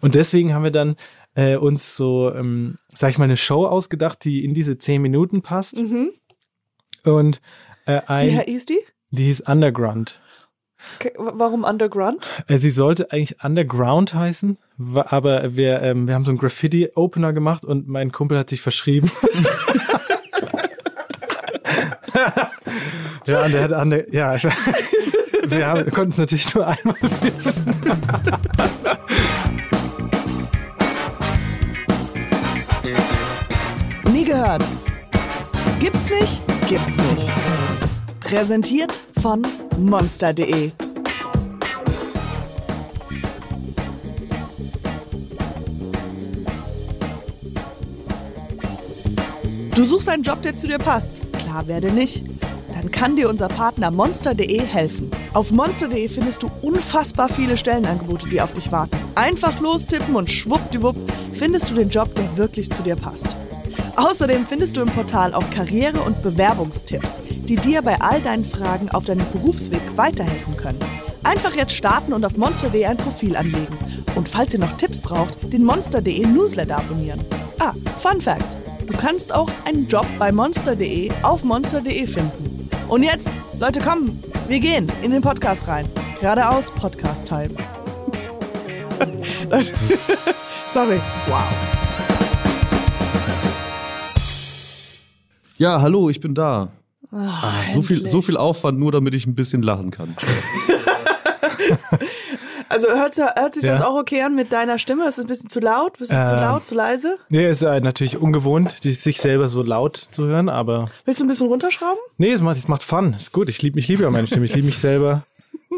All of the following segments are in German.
Und deswegen haben wir dann äh, uns so, ähm, sag ich mal, eine Show ausgedacht, die in diese zehn Minuten passt. Mhm. Und äh, Wie ein, hieß die? die hieß Underground. Okay, Warum Underground? Äh, sie sollte eigentlich Underground heißen, aber wir, ähm, wir haben so einen Graffiti-Opener gemacht und mein Kumpel hat sich verschrieben. ja, und der hat under, ja, wir konnten es natürlich nur einmal Nie gehört. Gibt's nicht? Gibt's nicht. Präsentiert von monster.de. Du suchst einen Job, der zu dir passt. Klar werde nicht. Dann kann dir unser Partner monster.de helfen. Auf monster.de findest du unfassbar viele Stellenangebote, die auf dich warten. Einfach lostippen und schwuppdiwupp findest du den Job, der wirklich zu dir passt. Außerdem findest du im Portal auch Karriere- und Bewerbungstipps, die dir bei all deinen Fragen auf deinem Berufsweg weiterhelfen können. Einfach jetzt starten und auf monster.de ein Profil anlegen. Und falls ihr noch Tipps braucht, den monster.de Newsletter abonnieren. Ah, Fun Fact: Du kannst auch einen Job bei monster.de auf monster.de finden. Und jetzt, Leute, kommen, wir gehen in den Podcast rein. Geradeaus Podcast-Time. Sorry. Wow. Ja, hallo, ich bin da. Ah, so, viel, so viel Aufwand, nur damit ich ein bisschen lachen kann. Also hört, hört sich das Ja. auch okay an mit deiner Stimme? Ist es ein bisschen zu laut? Bisschen zu Ähm. laut, zu leise? Nee, ist äh, natürlich ungewohnt, die, sich selber so laut zu hören, aber Willst du ein bisschen runterschrauben? nee, es macht, es macht Fun. Ist gut. Ich liebe ich liebe ja meine Stimme. Ich liebe mich selber.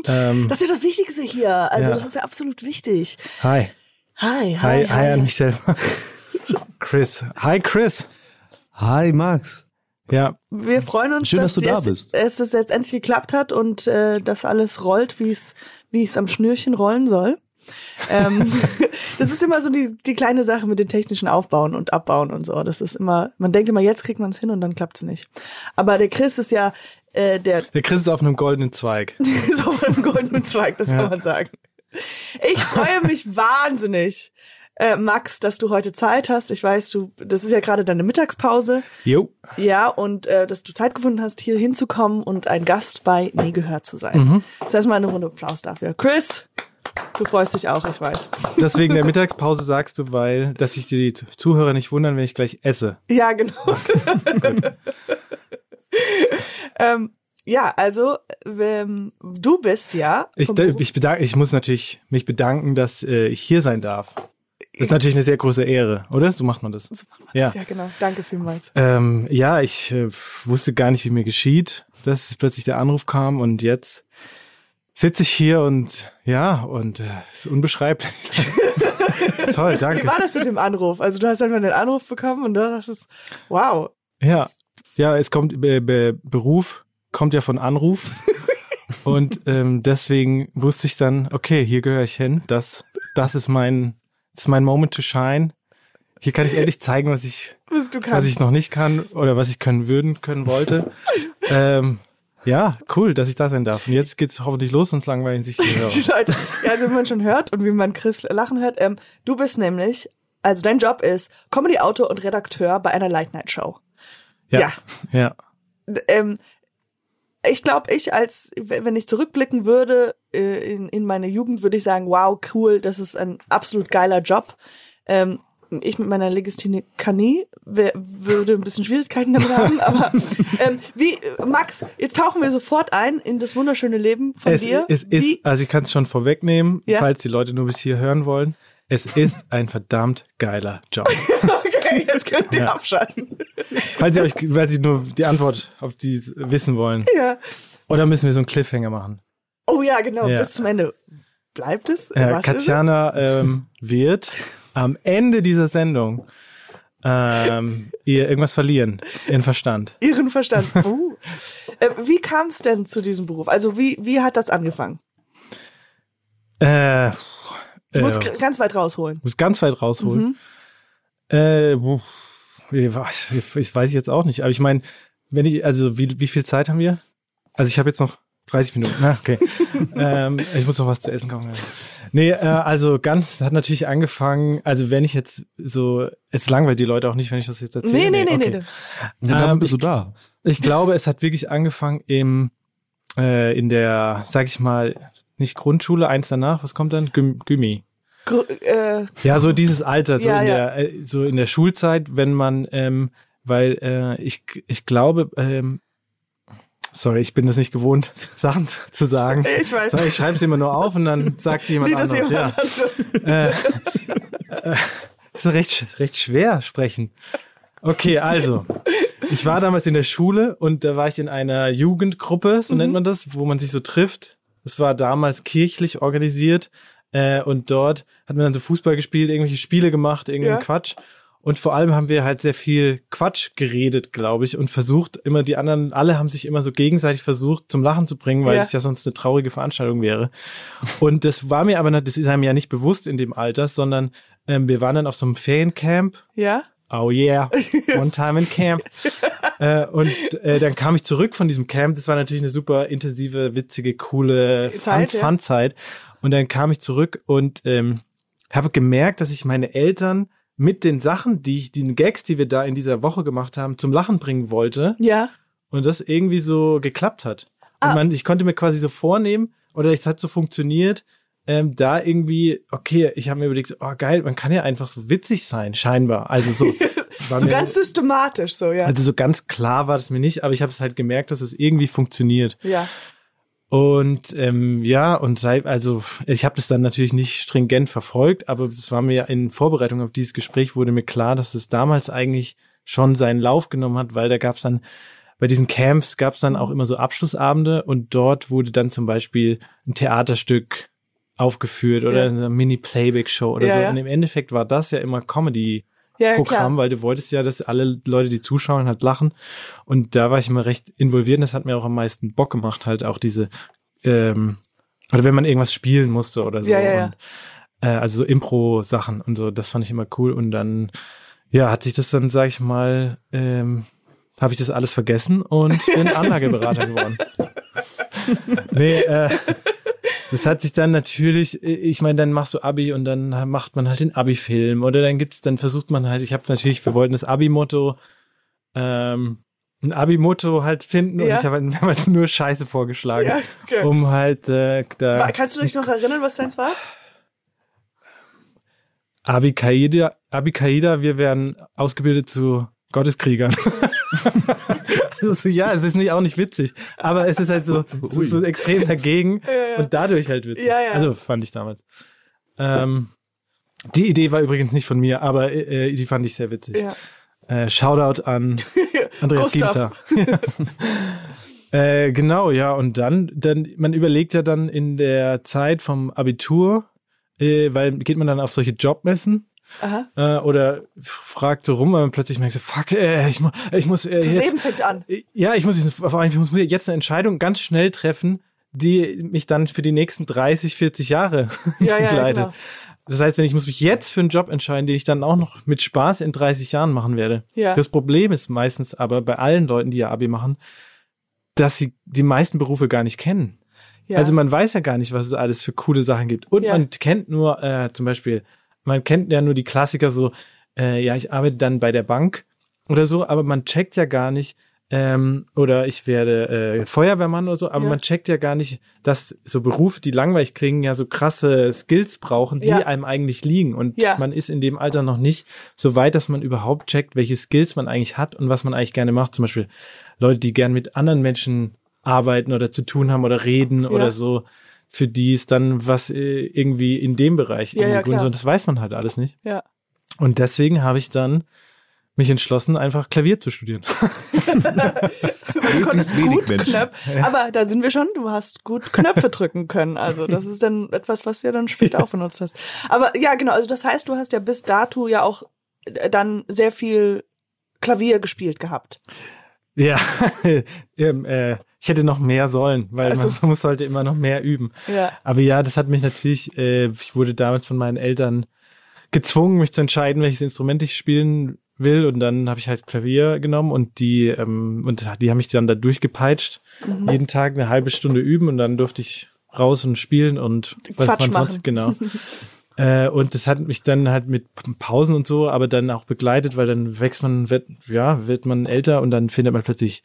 Ähm, Das ist ja das Wichtigste hier. Also Ja. das ist ja absolut wichtig. hi. Hi, hi, Hi, hi an mich selber. Chris. Hi, Chris. Hi, Max. Ja, Wir freuen uns, Schön, dass du da es, bist. es es jetzt endlich geklappt hat und äh, dass alles rollt, wie es wie es am Schnürchen rollen soll. ähm, das ist immer so die, die kleine Sache mit den technischen Aufbauen und Abbauen und so. Das ist immer, man denkt immer, jetzt kriegt man es hin und dann klappt es nicht. Aber der Chris ist ja äh, der der Chris ist auf einem goldenen Zweig. so ein goldenen Zweig, das Ja. kann man sagen. Ich freue mich wahnsinnig, äh, Max, dass du heute Zeit hast. Ich weiß, du, das ist ja gerade deine Mittagspause. Jo. Ja, und äh, dass du Zeit gefunden hast, hier hinzukommen und ein Gast bei Nie gehört zu sein. Mhm. Zuerst mal eine Runde Applaus dafür. Chris, du freust dich auch, ich weiß. Deswegen der Mittagspause sagst du, weil, dass sich die Zuhörer nicht wundern, wenn ich gleich esse. Ja, genau. ähm, ja, also ähm, du bist ja. Ich, ich, bedank, ich muss natürlich mich bedanken, dass äh, ich hier sein darf. Das ist natürlich eine sehr große Ehre, oder? So macht man das. Ja. ja, genau. Danke vielmals. Ähm, ja, ich äh, wusste gar nicht, wie mir geschieht, dass plötzlich der Anruf kam und jetzt sitze ich hier und ja, und äh, ist unbeschreiblich. Toll, Wie danke. war das mit dem Anruf? Also du hast einfach den Anruf bekommen und du dachtest, wow. Ja, ja, es kommt be, be, Beruf kommt ja von Anruf und ähm, deswegen wusste ich dann, okay, hier gehöre ich hin. Das, das ist mein, das ist mein Moment to shine. Hier kann ich endlich zeigen, was ich, Was was ich noch nicht kann oder was ich können würden, können wollte. ähm, ja, cool, dass ich da sein darf. Und jetzt geht's hoffentlich los, sonst langweilen sich die Hörer. Ja, also wie man schon hört und wie man Chris lachen hört, ähm, du bist nämlich, also dein Job ist Comedy-Autor und Redakteur bei einer Late-Night-Show. Ja, ja. Ähm, ich glaube, ich als, wenn ich zurückblicken würde äh, in, in meine Jugend, würde ich sagen, wow, cool, das ist ein absolut geiler Job. Ähm, ich mit meiner Legasthenie würde ein bisschen Schwierigkeiten damit haben, aber ähm, wie, Max, jetzt tauchen wir sofort ein in das wunderschöne Leben von Es, dir. es ist, wie, also ich kann es schon vorwegnehmen, Ja. falls die Leute nur bis hier hören wollen. Es ist ein verdammt geiler Job. jetzt könnt ihr Ja. abschalten. Falls ihr euch, weil Sie nur die Antwort auf die wissen wollen. Ja. Oder müssen wir so einen Cliffhanger machen? Oh ja, genau, Ja. bis zum Ende. Bleibt es? Äh, Was Katjana ähm, wird am Ende dieser Sendung ähm, ihr irgendwas verlieren, ihren Verstand. Ihren Verstand. Uh. äh, wie kam es denn zu diesem Beruf? Also wie, wie hat das angefangen? Äh, Du musst äh, ganz weit rausholen. muss ganz weit rausholen. Äh, ich weiß ich weiß ich jetzt auch nicht. Aber ich meine, wenn ich, also wie, wie viel Zeit haben wir? Also ich habe jetzt noch 30 Minuten, na, okay. ähm, ich muss noch was zu essen kaufen. Nee, äh, also ganz, hat natürlich angefangen, also wenn ich jetzt so, es langweilt die Leute auch nicht, wenn ich das jetzt erzähle. Nee, nee, nee, okay. nee. Ja, dafür Ähm, bist du da. Ich glaube, es hat wirklich angefangen im, äh, in der, sag ich mal, nicht Grundschule, eins danach, was kommt dann? Gym Gymi. Äh, Ja, so dieses Alter, so Ja, in ja. der, äh, so in der Schulzeit, wenn man, ähm, weil äh, ich, ich glaube, ähm, sorry, ich bin das nicht gewohnt, Sachen zu, sagen. ich weiß. So, ich schreibe es immer nur auf und dann sagt jemand nee, das anderes. ist Ja. jemand anderes. Das ist recht, recht schwer sprechen. Okay, also. Ich war damals in der Schule und da war ich in einer Jugendgruppe, so nennt man das, wo man sich so trifft. Das war damals kirchlich organisiert. Äh, und dort hat man dann so Fußball gespielt, irgendwelche Spiele gemacht, irgendeinen Ja. Quatsch. Und vor allem haben wir halt sehr viel Quatsch geredet, glaube ich, und versucht immer die anderen, alle haben sich immer so gegenseitig versucht zum Lachen zu bringen, weil Ja. es ja sonst eine traurige Veranstaltung wäre. Und das war mir aber, das ist einem ja nicht bewusst in dem Alter, sondern ähm, wir waren dann auf so einem Feriencamp Ja? Oh yeah, one time in camp. äh, und äh, dann kam ich zurück von diesem Camp. Das war natürlich eine super intensive, witzige, coole Zeit, ja. Fun-Zeit. Und dann kam ich zurück und ähm, habe gemerkt, dass ich meine Eltern mit den Sachen, die ich, den Gags, die wir da in dieser Woche gemacht haben, zum Lachen bringen wollte. Ja. Und das irgendwie so geklappt hat. Und Ah. man, ich konnte mir quasi so vornehmen, oder es hat so funktioniert, ähm, da irgendwie, okay, ich habe mir überlegt, oh geil, man kann ja einfach so witzig sein, scheinbar. Also so, So mir- ganz systematisch, so, ja. also so ganz klar war das mir nicht, aber ich habe es halt gemerkt, dass es irgendwie funktioniert. ja. Und ähm, ja, und seit, also ich habe das dann natürlich nicht stringent verfolgt, aber das war mir ja in Vorbereitung auf dieses Gespräch wurde mir klar, dass es damals eigentlich schon seinen Lauf genommen hat, weil da gab es dann bei diesen Camps gab es dann auch immer so Abschlussabende und dort wurde dann zum Beispiel ein Theaterstück aufgeführt oder Ja. eine Mini-Playback-Show oder Ja, so. ja. Und im Endeffekt war das ja immer Comedy Programm, weil du wolltest ja, dass alle Leute, die zuschauen, halt lachen. Und da war ich immer recht involviert und das hat mir auch am meisten Bock gemacht, halt auch diese, ähm, oder wenn man irgendwas spielen musste oder so. Ja, ja, ja. Und, äh, also so Impro-Sachen und so, das fand ich immer cool. Und dann, ja, hat sich das dann, sag ich mal, ähm, habe ich das alles vergessen und bin Anlageberater geworden. nee, äh, das hat sich dann natürlich, ich meine, dann machst du Abi und dann macht man halt den Abi-Film oder dann gibt's, dann versucht man halt, ich habe natürlich, wir wollten das Abi-Motto, ähm, ein Abi-Motto halt finden und Ja. ich habe halt, wir haben halt nur Scheiße vorgeschlagen, Ja, okay. um halt äh, da Kannst du dich noch erinnern, was deins war? Abi Kaida, Abi Kaida, wir werden ausgebildet zu Gotteskriegern. also so, ja, es ist nicht auch nicht witzig, aber es ist halt so, so, so extrem dagegen ja. und dadurch halt witzig. Ja, ja. Also fand ich damals. Ähm, die Idee war übrigens nicht von mir, aber äh, die fand ich sehr witzig. Ja. Äh, Shoutout an Andreas. Ginter. äh, genau, ja, und dann, dann, man überlegt ja dann in der Zeit vom Abitur, äh, weil geht man dann auf solche Jobmessen Aha. äh, oder fragt so rum, man plötzlich merkt so, fuck, äh, ich, mu ich muss äh, Das jetzt, Leben fängt an. ja, ich muss, ich muss jetzt eine Entscheidung ganz schnell treffen, die mich dann für die nächsten 30, 40 Jahre Ja, ja, begleitet. genau. Das heißt, wenn ich muss mich jetzt für einen Job entscheiden, den ich dann auch noch mit Spaß in 30 Jahren machen werde. Ja. Das Problem ist meistens aber bei allen Leuten, die ja Abi machen, dass sie die meisten Berufe gar nicht kennen. Ja. Also man weiß ja gar nicht, was es alles für coole Sachen gibt. Und Ja. man kennt nur äh, zum Beispiel, man kennt ja nur die Klassiker so, äh, ja, ich arbeite dann bei der Bank oder so, aber man checkt ja gar nicht, ähm, oder ich werde äh, Feuerwehrmann oder so, aber Ja. man checkt ja gar nicht, dass so Berufe, die langweilig klingen, ja so krasse Skills brauchen, die Ja. einem eigentlich liegen. Und Ja. man ist in dem Alter noch nicht so weit, dass man überhaupt checkt, welche Skills man eigentlich hat und was man eigentlich gerne macht. Zum Beispiel Leute, die gern mit anderen Menschen arbeiten oder zu tun haben oder reden oder so, für die ist dann was äh, irgendwie in dem Bereich. Ja, ja, irgendwie gut. klar. Und das weiß man halt alles nicht. ja. Und deswegen habe ich dann mich entschlossen, einfach Klavier zu studieren. Du konntest gut. Knöpfe, aber da sind wir schon, du hast gut Knöpfe drücken können. Also das ist dann etwas, was du ja dann später auch benutzt hast. Aber ja, genau, also das heißt, du hast ja bis dato ja auch äh, dann sehr viel Klavier gespielt gehabt. Ja, ähm, äh, ich hätte noch mehr sollen, weil Also- man muss sollte immer noch mehr üben. Ja. Aber ja, das hat mich natürlich, äh, ich wurde damals von meinen Eltern gezwungen, mich zu entscheiden, welches Instrument ich spielen will und dann habe ich halt Klavier genommen und die ähm, und die haben mich dann da durchgepeitscht. Jeden Tag eine halbe Stunde üben und dann durfte ich raus und spielen und was Quatsch man machen. sonst genau. Äh, und das hat mich dann halt mit Pausen und so, aber dann auch begleitet, weil dann wächst man, wird, ja, wird man älter und dann findet man plötzlich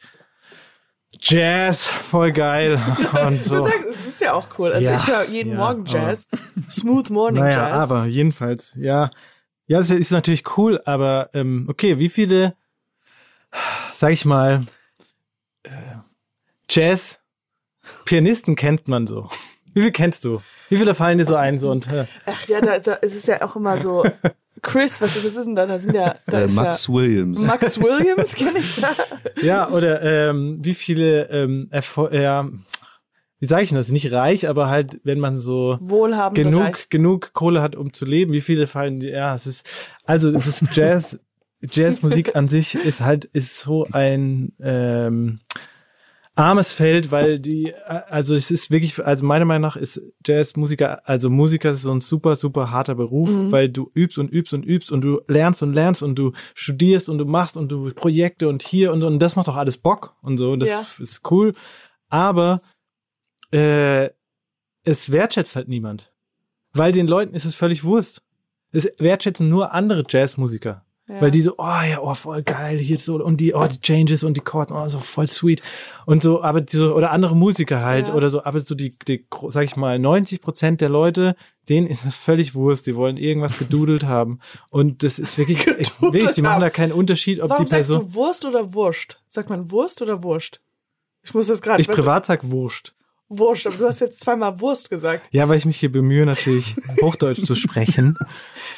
Jazz, voll geil. Und Du so. sagst, es ist ja auch cool. Also Ja, ich höre jeden ja, Morgen Jazz. Smooth Morning Naja, Jazz. aber jedenfalls, ja. Ja, es ist natürlich cool, aber ähm, okay, wie viele, sag ich mal, äh, Jazz-Pianisten kennt man so? Wie viel kennst du? Wie viele fallen dir so ein? So und äh, Ach ja, da, da ist es ja auch immer so. Chris, was, was ist denn da? Da sind ja, da Äh, Max ja Williams. Max Williams kenne ich da. ja, oder ähm, wie viele ähm, Erfol ja, wie sage ich denn das? Nicht reich, aber halt, wenn man so Wohlhabend genug, reich. genug Kohle hat, um zu leben. Wie viele fallen dir? Ja, es ist, also es ist Jazz, Jazzmusik an sich ist halt, ist so ein ähm, armes Feld, weil die, also es ist wirklich, also meiner Meinung nach ist Jazzmusiker, also Musiker ist so ein super, super harter Beruf, weil du übst und übst und übst und du lernst und lernst und du studierst und du machst und du Projekte und hier und, und das macht auch alles Bock und so, und das Ja. ist cool, aber äh, es wertschätzt halt niemand. Weil den Leuten ist es völlig Wurst. Es wertschätzen nur andere Jazzmusiker. Ja. Weil die so, oh ja, oh, voll geil, hier so, und die, oh, die Changes und die Chords, oh, so voll sweet. Und so, aber die so, oder andere Musiker halt, Ja. oder so, aber so die, die, sag ich mal, 90 Prozent der Leute, denen ist das völlig Wurst, die wollen irgendwas gedudelt haben. Und das ist wirklich, wirklich, die machen da keinen Unterschied, ob Warum die sagst Person, du Wurst oder Wurst? Sagt man Wurst oder Wurst? Ich muss das gerade. ich privat sag Wurscht. Wurst, aber du hast jetzt zweimal Wurst gesagt. Ja, weil ich mich hier bemühe, natürlich Hochdeutsch zu sprechen.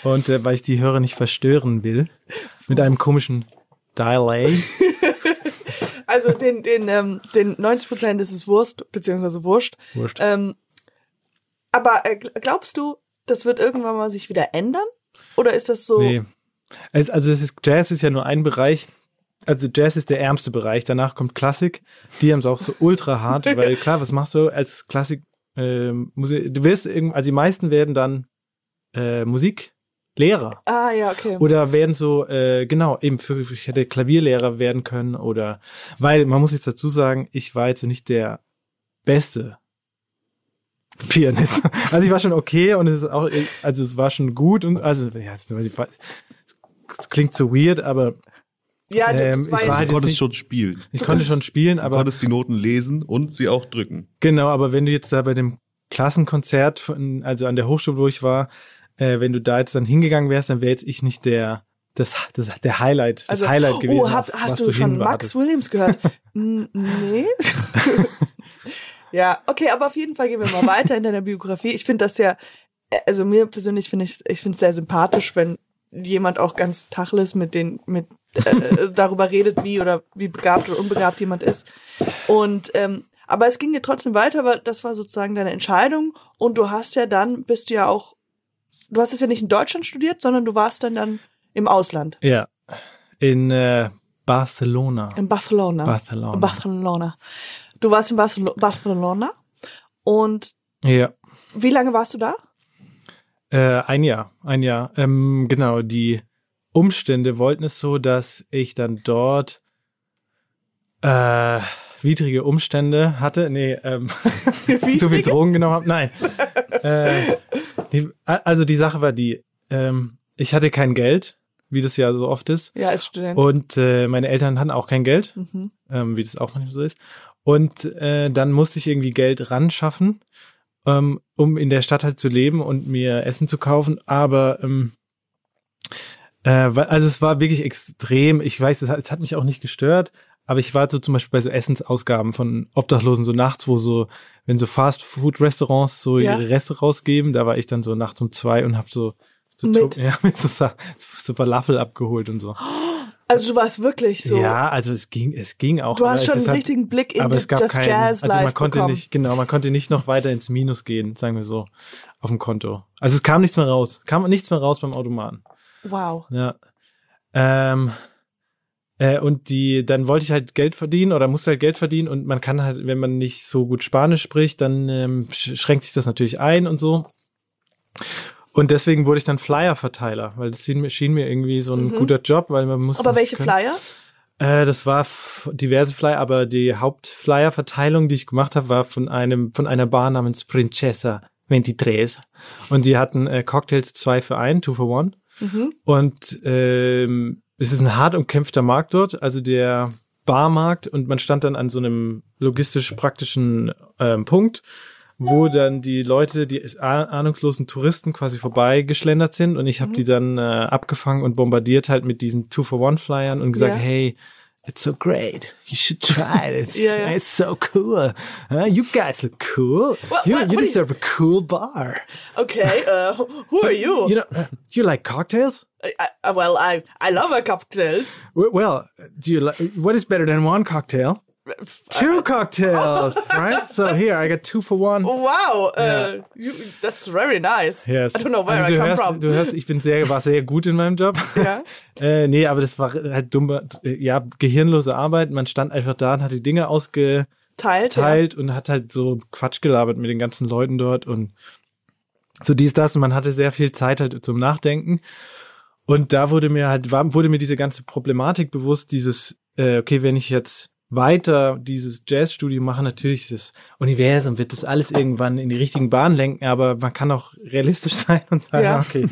Und äh, weil ich die Hörer nicht verstören will. Mit einem komischen Delay. Also den, den, ähm, den 90 Prozent ist es Wurst, beziehungsweise Wurst. Wurscht. Ähm, aber äh, gl- glaubst du, das wird irgendwann mal sich wieder ändern? Oder ist das so? Nee. Es, also es ist, Jazz ist ja nur ein Bereich. Also Jazz ist der ärmste Bereich. Danach kommt Klassik. Die haben es auch so ultra hart, weil klar, was machst du als Klassik? Ähm, Musik, du wirst irgend, also die meisten werden dann äh, Musiklehrer. Ah, ja, okay. Oder werden so, äh, genau, eben für, ich hätte Klavierlehrer werden können oder, weil man muss jetzt dazu sagen, ich war jetzt nicht der beste Pianist. Also ich war schon okay und es ist auch, also es war schon gut und, also, ja, es klingt so weird, aber ja, das ähm, war ich war Du halt konntest jetzt schon spielen. ich konnte schon spielen, Du aber konntest die Noten lesen und sie auch drücken. Genau, aber wenn du jetzt da bei dem Klassenkonzert, von, also an der Hochschule, wo ich war, äh, wenn du da jetzt dann hingegangen wärst, dann wäre jetzt ich nicht der, das, das, der Highlight, das also, Highlight gewesen. Oh, hab, auf hast was du schon. Max Williams gehört? Mm, nee. ja, okay, aber auf jeden Fall gehen wir mal weiter in deiner Biografie. Ich finde das ja, also mir persönlich finde ich, ich finde es sehr sympathisch, wenn jemand auch ganz tachles mit den, mit äh, darüber redet, wie oder wie begabt oder unbegabt jemand ist. Und ähm, aber es ging dir trotzdem weiter, aber das war sozusagen deine Entscheidung. Und du hast ja dann, bist du ja auch, du hast es ja nicht in Deutschland studiert, sondern du warst dann dann im Ausland, Ja, in äh, Barcelona. in Barcelona. Barcelona. Barcelona. Du warst in Barcelo Barcelona und Ja, wie lange warst du da? äh, ein Jahr, ein Jahr. Ähm, genau, die Umstände wollten es so, dass ich dann dort äh, widrige Umstände hatte. Nee, ähm, zu viel Drogen genommen habe. Nein. äh, die, also die Sache war die, ähm, ich hatte kein Geld, wie das ja so oft ist. Ja, als Student. Und äh, meine Eltern hatten auch kein Geld, Mhm. ähm, wie das auch manchmal so ist. Und äh, dann musste ich irgendwie Geld ran schaffen, ähm, um in der Stadt halt zu leben und mir Essen zu kaufen. Aber ähm, äh, weil- also es war wirklich extrem. Ich weiß, es hat, es hat mich auch nicht gestört. Aber ich war so zum Beispiel bei so Essensausgaben von Obdachlosen so nachts, wo so, wenn so Fast-Food-Restaurants so Ja. ihre Reste rausgeben, da war ich dann so nachts um zwei und hab so, so, Mit? ja, mit so, so Falafel abgeholt und so. Also du warst wirklich so. Ja, also es ging, es ging auch. Du hast schon einen halt- richtigen Blick in aber es gab das keinen, Jazz also man konnte bekommen. nicht, genau, man konnte nicht noch weiter ins Minus gehen, sagen wir so, auf dem Konto. Also es kam nichts mehr raus, kam nichts mehr raus beim Automaten. Wow. Ja. Ähm, äh, und die, dann wollte ich halt Geld verdienen oder musste halt Geld verdienen und man kann halt, wenn man nicht so gut Spanisch spricht, dann ähm, sch- schränkt sich das natürlich ein und so. Und deswegen wurde ich dann Flyer-Verteiler, weil das schien mir, schien mir irgendwie so ein guter Job, weil man muss. Mhm. Aber welche können. Flyer? Äh, das war diverse Flyer, aber die Hauptflyer-Verteilung, die ich gemacht habe, war von einem von einer Bar namens Princesa 23. Und die hatten äh, Cocktails zwei für ein, two for one. Und ähm, es ist ein hart umkämpfter Markt dort, also der Barmarkt. Und man stand dann an so einem logistisch praktischen ähm, Punkt, wo dann die Leute, die ah- ahnungslosen Touristen quasi vorbeigeschlendert sind. Und ich habe die dann äh, abgefangen und bombardiert halt mit diesen Two-for-One-Flyern und gesagt, Ja. hey, It's so great. You should try it. It's, Ja, ja. it's so cool. Huh? You guys look cool. What- you what- you what do you- deserve a cool bar. Okay, uh, who are you? You know, uh, do you like cocktails? I, I, well, I, I love a cocktails. Well, do you like, what is better than one cocktail? Two cocktails, right? So here, I got two for one. Wow, uh, Yeah. you, that's very nice. Yes. I don't know where also I come hörst, from. Du hörst, ich bin sehr, war sehr gut in meinem Job. Ja. äh, nee, aber das war halt dumme, ja, gehirnlose Arbeit. Man stand einfach da und hat die Dinge ausgeteilt Teilt, ja. und hat halt so Quatsch gelabert mit den ganzen Leuten dort und so dies, das. Und man hatte sehr viel Zeit halt zum Nachdenken. Und da wurde mir halt, wurde mir diese ganze Problematik bewusst, dieses, äh, okay, wenn ich jetzt weiter dieses Jazzstudio mache, natürlich das Universum wird das alles irgendwann in die richtigen Bahnen lenken, aber man kann auch realistisch sein und sagen, Ja. okay.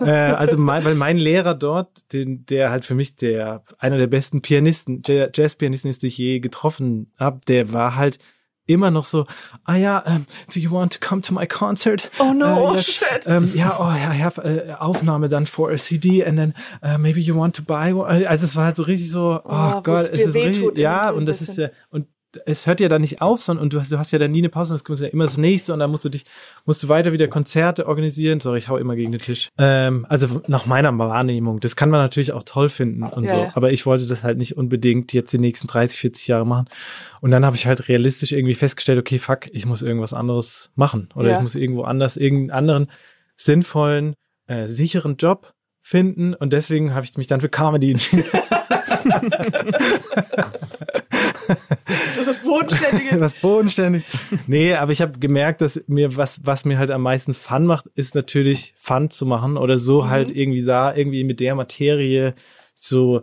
äh, also mein, weil mein Lehrer dort, den, der halt für mich der einer der besten Pianisten, Ja- Jazzpianisten ist, die ich je getroffen habe, der war halt immer noch so, ah ja, um, do you want to come to my concert? Oh no, oh yes. shit. Ähm, ja, oh I have äh, Aufnahme dann for a CD and then uh, maybe you want to buy one. Also es war halt so richtig so, oh, Oh, Gott, es ist richtig, ja, und das ist bisschen. ja, und es hört ja dann nicht auf, sondern und du hast, du hast ja dann nie eine Pause, es kommt ja immer das nächste und dann musst du dich, musst du weiter wieder Konzerte organisieren. Sorry, ich hau immer gegen den Tisch. Ähm, also nach meiner Wahrnehmung, das kann man natürlich auch toll finden und Ja, so, ja. aber ich wollte das halt nicht unbedingt jetzt die nächsten 30, 40 Jahre machen. Und dann habe ich halt realistisch irgendwie festgestellt, okay, fuck, ich muss irgendwas anderes machen oder Ja. ich muss irgendwo anders irgendeinen anderen sinnvollen, äh, sicheren Job finden und deswegen habe ich mich dann für Comedy entschieden. Das ist bodenständiges. was bodenständig. Nee, aber ich habe gemerkt, dass mir was, was mir halt am meisten Fun macht, ist natürlich Fun zu machen oder so halt irgendwie da, irgendwie mit der Materie so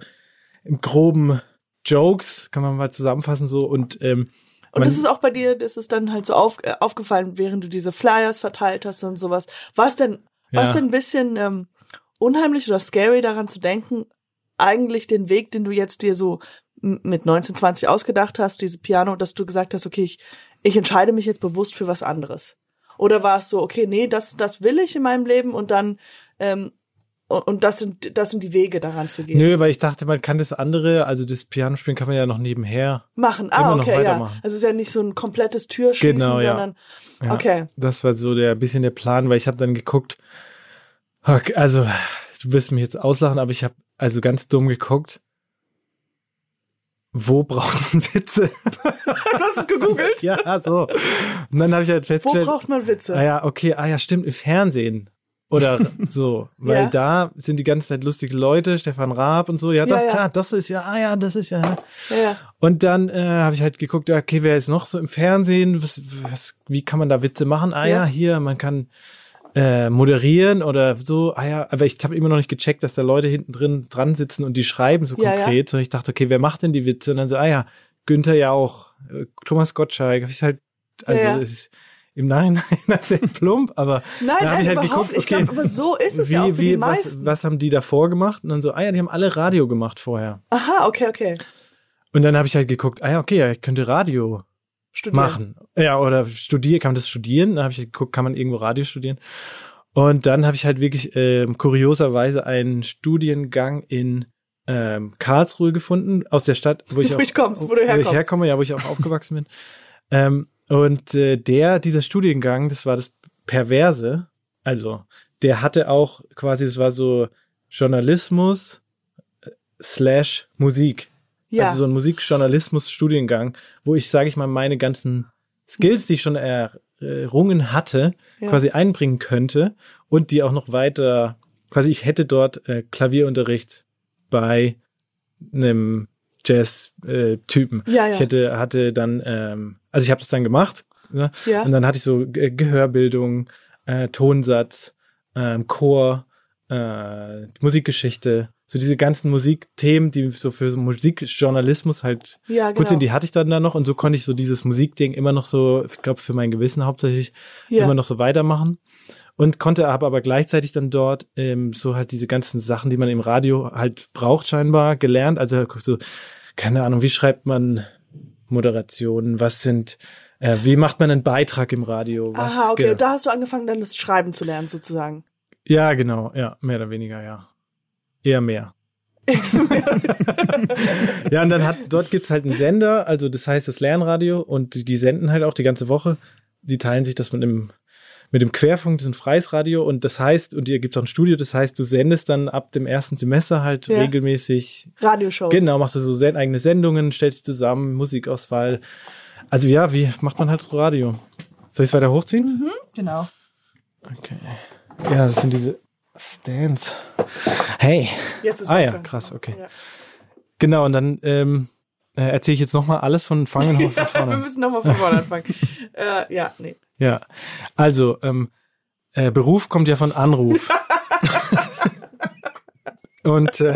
im groben Jokes, kann man mal zusammenfassen so und ähm, Und das ist auch bei dir, das ist dann halt so auf, äh, aufgefallen, während du diese Flyers verteilt hast und sowas. War es denn, war es Ja. denn ein bisschen ähm, unheimlich oder scary daran zu denken, eigentlich den Weg, den du jetzt dir so mit 19, 20 ausgedacht hast, diese Piano, dass du gesagt hast, okay, ich, ich entscheide mich jetzt bewusst für was anderes? Oder war es so, okay, nee, das, das will ich in meinem Leben und dann, ähm, und, und das sind, das sind die Wege daran zu gehen. Nö, weil ich dachte, man kann das andere, also das Piano spielen kann man ja noch nebenher. Machen. Ah, okay, ja. Also es ist ja nicht so ein komplettes Türschließen, Genau, ja. sondern, Ja, okay. Das war so der bisschen der Plan, weil ich habe dann geguckt, okay, also du wirst mich jetzt auslachen, aber ich habe also ganz dumm geguckt, wo braucht man Witze? Du hast es gegoogelt? ja, so. Und dann habe ich halt Wo festgestellt, braucht man Witze? ah ja, okay, ah ja, stimmt, im Fernsehen. Oder so, weil Ja. da sind die ganze Zeit lustige Leute, Stefan Raab und so. Ja, Ja, doch, ja. klar, das ist ja, ah ja, das ist ja. Ja. Und dann äh, habe ich halt geguckt, okay, wer ist noch so im Fernsehen? Was, was, wie kann man da Witze machen? Ah Ja. hier, man kann äh, moderieren oder so. Ah ja, aber ich habe immer noch nicht gecheckt, dass da Leute hinten drin dran sitzen und die schreiben so Ja, ja. konkret. Und ich dachte, okay, wer macht denn die Witze? Und dann so, ah ja, Günther Jauch, äh, Thomas Gottschalk. Hab ich halt, also Ja, ja. ist im Nachhinein sehr plump, aber Nein, da nein, ich halt geguckt, nicht. Ich okay, glaube, aber so ist es wie, ja auch für wie, die was, was haben die davor gemacht? Und dann so, ah ja, die haben alle Radio gemacht vorher. Aha, okay, okay. Und dann habe ich halt geguckt, ah ja, okay, ja, ich könnte Radio Studieren. machen. Ja, oder studieren, kann man das studieren? Dann habe ich geguckt, kann man irgendwo Radio studieren? Und dann habe ich halt wirklich ähm, kurioserweise einen Studiengang in ähm, Karlsruhe gefunden, aus der Stadt, wo ich, Wo auch, ich kommst, wo du Wo ich herkomme, ja, wo ich auch aufgewachsen bin. Ähm, und äh, der, dieser Studiengang, das war das Perverse. Also, der hatte auch quasi, das war so Journalismus äh, slash Musik. Ja. Also so ein Musikjournalismus-Studiengang, wo ich, sage ich mal, meine ganzen Skills, die ich schon errungen hatte, Ja. quasi einbringen könnte und die auch noch weiter, quasi ich hätte dort äh, Klavierunterricht bei einem Jazz-Typen. Ja, ja. Ich hätte, hatte dann, ähm, also ich habe das dann gemacht, ne? Ja. und dann hatte ich so Ge- Gehörbildung, äh, Tonsatz, ähm, Chor, äh, Musikgeschichte, so diese ganzen Musikthemen, die so für so Musikjournalismus halt Ja, gut genau. sind, die hatte ich dann da noch und so konnte ich so dieses Musikding immer noch so, ich glaube für mein Gewissen hauptsächlich Ja. immer noch so weitermachen und konnte aber, aber gleichzeitig dann dort ähm, so halt diese ganzen Sachen, die man im Radio halt braucht scheinbar gelernt, also so keine Ahnung, wie schreibt man Moderationen, was sind äh, wie macht man einen Beitrag im Radio? Was, Aha, okay, genau. da hast du angefangen, dann das Schreiben zu lernen, sozusagen. Ja, genau, ja, mehr oder weniger, ja. Eher mehr. ja, und dann hat, dort gibt's halt einen Sender, also das heißt das Lernradio und die, die senden halt auch die ganze Woche. Die teilen sich das mit dem, mit dem Querfunk, das ist ein freies Radio und das heißt, und hier gibt's auch ein Studio, das heißt, du sendest dann ab dem ersten Semester halt Ja. regelmäßig, Radioshows. genau, machst du so sen eigene Sendungen, stellst zusammen, Musikauswahl. Also ja, wie macht man halt Radio? Soll ich es weiter hochziehen? Genau. Okay. Ja, das sind diese Stands. Hey. Jetzt ist Ah ja, krass, okay. Ja. Genau, und dann ähm, äh, erzähle ich jetzt nochmal alles von Fangen auf von Wir vorne. müssen nochmal von vorne anfangen. äh, ja, nee. Ja. Also, ähm, äh, Beruf kommt ja von Anruf. und äh,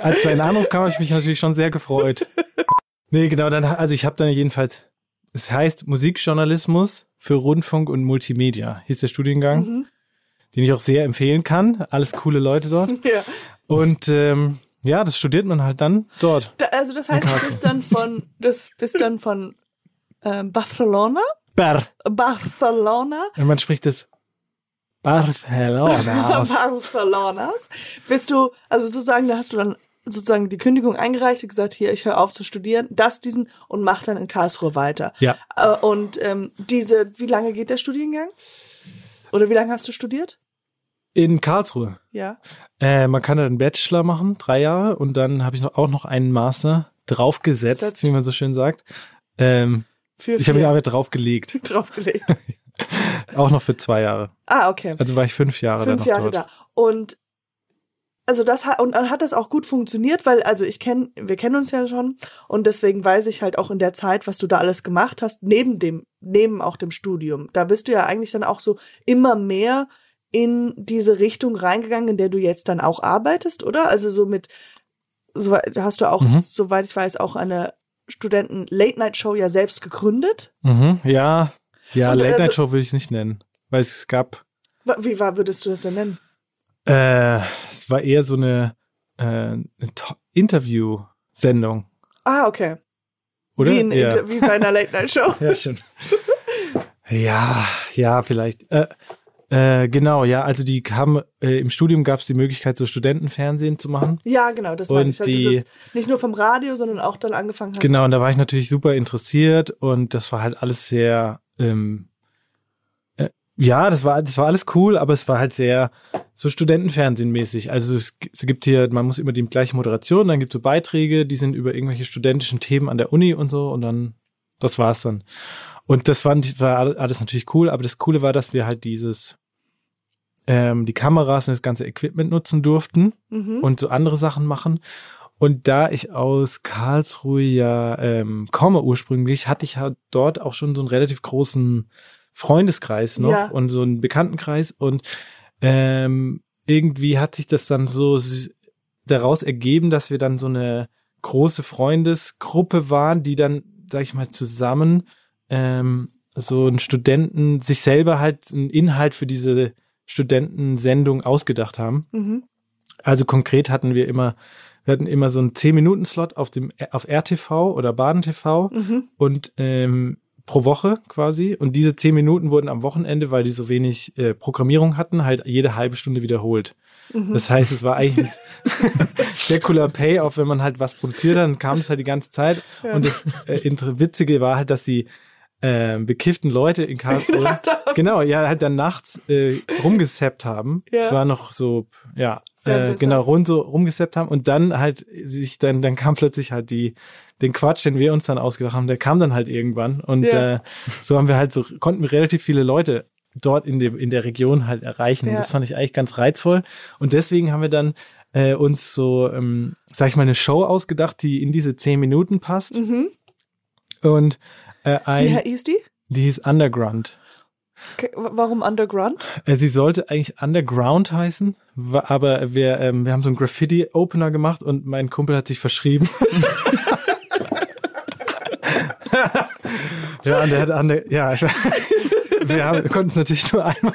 als sein Anruf kam, habe ich mich natürlich schon sehr gefreut. Nee, genau, dann, also ich habe dann jedenfalls, es heißt Musikjournalismus für Rundfunk und Multimedia, hieß der Studiengang, Mhm. Den ich auch sehr empfehlen kann. Alles coole Leute dort. Ja. Und ähm, ja, das studiert man halt dann dort. Da, also das heißt, du bist dann von, das bist dann von ähm, Barcelona, Bar. Barcelona, Und man spricht es Barcelona aus. Barcelonas, bist du, also sozusagen, da hast du dann sozusagen die Kündigung eingereicht und gesagt, hier, ich höre auf zu studieren, das, diesen und mach dann in Karlsruhe weiter. Ja. Äh, und ähm, diese, wie lange geht der Studiengang? Oder wie lange hast du studiert? In Karlsruhe. Ja. Äh, man kann einen Bachelor machen, drei Jahre, und dann habe ich noch, auch noch einen Master draufgesetzt, Setzt. wie man so schön sagt. Ähm, ich habe die Arbeit draufgelegt, draufgelegt. auch noch für zwei Jahre. Ah, okay. Also war ich fünf Jahre dann Fünf noch Jahre dort. da. Und also das hat und dann hat das auch gut funktioniert, weil also ich kenne, wir kennen uns ja schon und deswegen weiß ich halt auch in der Zeit, was du da alles gemacht hast, neben dem, neben auch dem Studium. Da bist du ja eigentlich dann auch so immer mehr in diese Richtung reingegangen, in der du jetzt dann auch arbeitest, oder? Also so mit, so hast du auch, Mhm. soweit ich weiß, auch eine Studenten-Late-Night-Show ja selbst gegründet. Mhm, ja, ja, Und Late also- Night Show würde ich es nicht nennen, weil es gab, Wie war, würdest du das denn nennen? Äh, es war eher so eine, äh, eine Interview-Sendung, Ah, okay. oder? Wie, in, ja. Inter- wie bei einer Late-Night-Show. Ja, stimmt. ja, ja, vielleicht. Äh, äh, genau, ja, also die haben, äh, im Studium gab es die Möglichkeit, so Studentenfernsehen zu machen. Ja, genau, das meine ich. halt, die- ist nicht nur vom Radio, sondern auch dann angefangen hast. Genau, und da war ich natürlich super interessiert und das war halt alles sehr, ähm, äh, ja, das war, das war alles cool, aber es war halt sehr so Studentenfernsehen mäßig. Also es, es gibt hier, man muss immer die gleiche Moderation, dann gibt es so Beiträge, die sind über irgendwelche studentischen Themen an der Uni und so und dann, das war's dann. Und das fand, war alles natürlich cool, aber das Coole war, dass wir halt dieses, ähm, die Kameras und das ganze Equipment nutzen durften Mhm. und so andere Sachen machen. Und da ich aus Karlsruhe ja ähm, komme ursprünglich, hatte ich halt dort auch schon so einen relativ großen Freundeskreis noch Ja. und so einen Bekanntenkreis. Und ähm, irgendwie hat sich das dann so daraus ergeben, dass wir dann so eine große Freundesgruppe waren, die dann, sag ich mal, zusammen ähm, so ein Studenten sich selber halt einen Inhalt für diese Studentensendung ausgedacht haben. Mhm. Also konkret hatten wir immer, wir hatten immer so einen 10-Minuten-Slot auf dem auf RTV oder Baden TV Mhm. und ähm, pro Woche quasi. Und diese 10 Minuten wurden am Wochenende, weil die so wenig äh, Programmierung hatten, halt jede halbe Stunde wiederholt. Mhm. Das heißt, es war eigentlich ein sehr cooler Payoff, wenn man halt was produziert hat, dann kam es halt die ganze Zeit. Und das äh, Witzige war halt, dass die ähm, bekifften Leute in Karlsruhe, genau, ja, halt dann nachts äh, rumgesappt haben. Ja. Es war noch so, ja, äh, genau, rund so rumgesappt haben und dann halt sich dann, dann kam plötzlich halt die, den Quatsch, den wir uns dann ausgedacht haben, der kam dann halt irgendwann und Ja. äh, so haben wir halt so, konnten wir relativ viele Leute dort in dem, in der Region halt erreichen. Und Ja. das fand ich eigentlich ganz reizvoll. Und deswegen haben wir dann äh, uns so, ähm, sag ich mal, eine Show ausgedacht, die in diese zehn Minuten passt. Mhm. Und äh, Wie ein, hieß die? die hieß Underground. Okay, warum Underground? Äh, Sie sollte eigentlich Underground heißen, aber wir, ähm, wir haben so einen Graffiti-Opener gemacht und mein Kumpel hat sich verschrieben. ja, und der hat under, ja, wir, haben, wir konnten es natürlich nur einmal.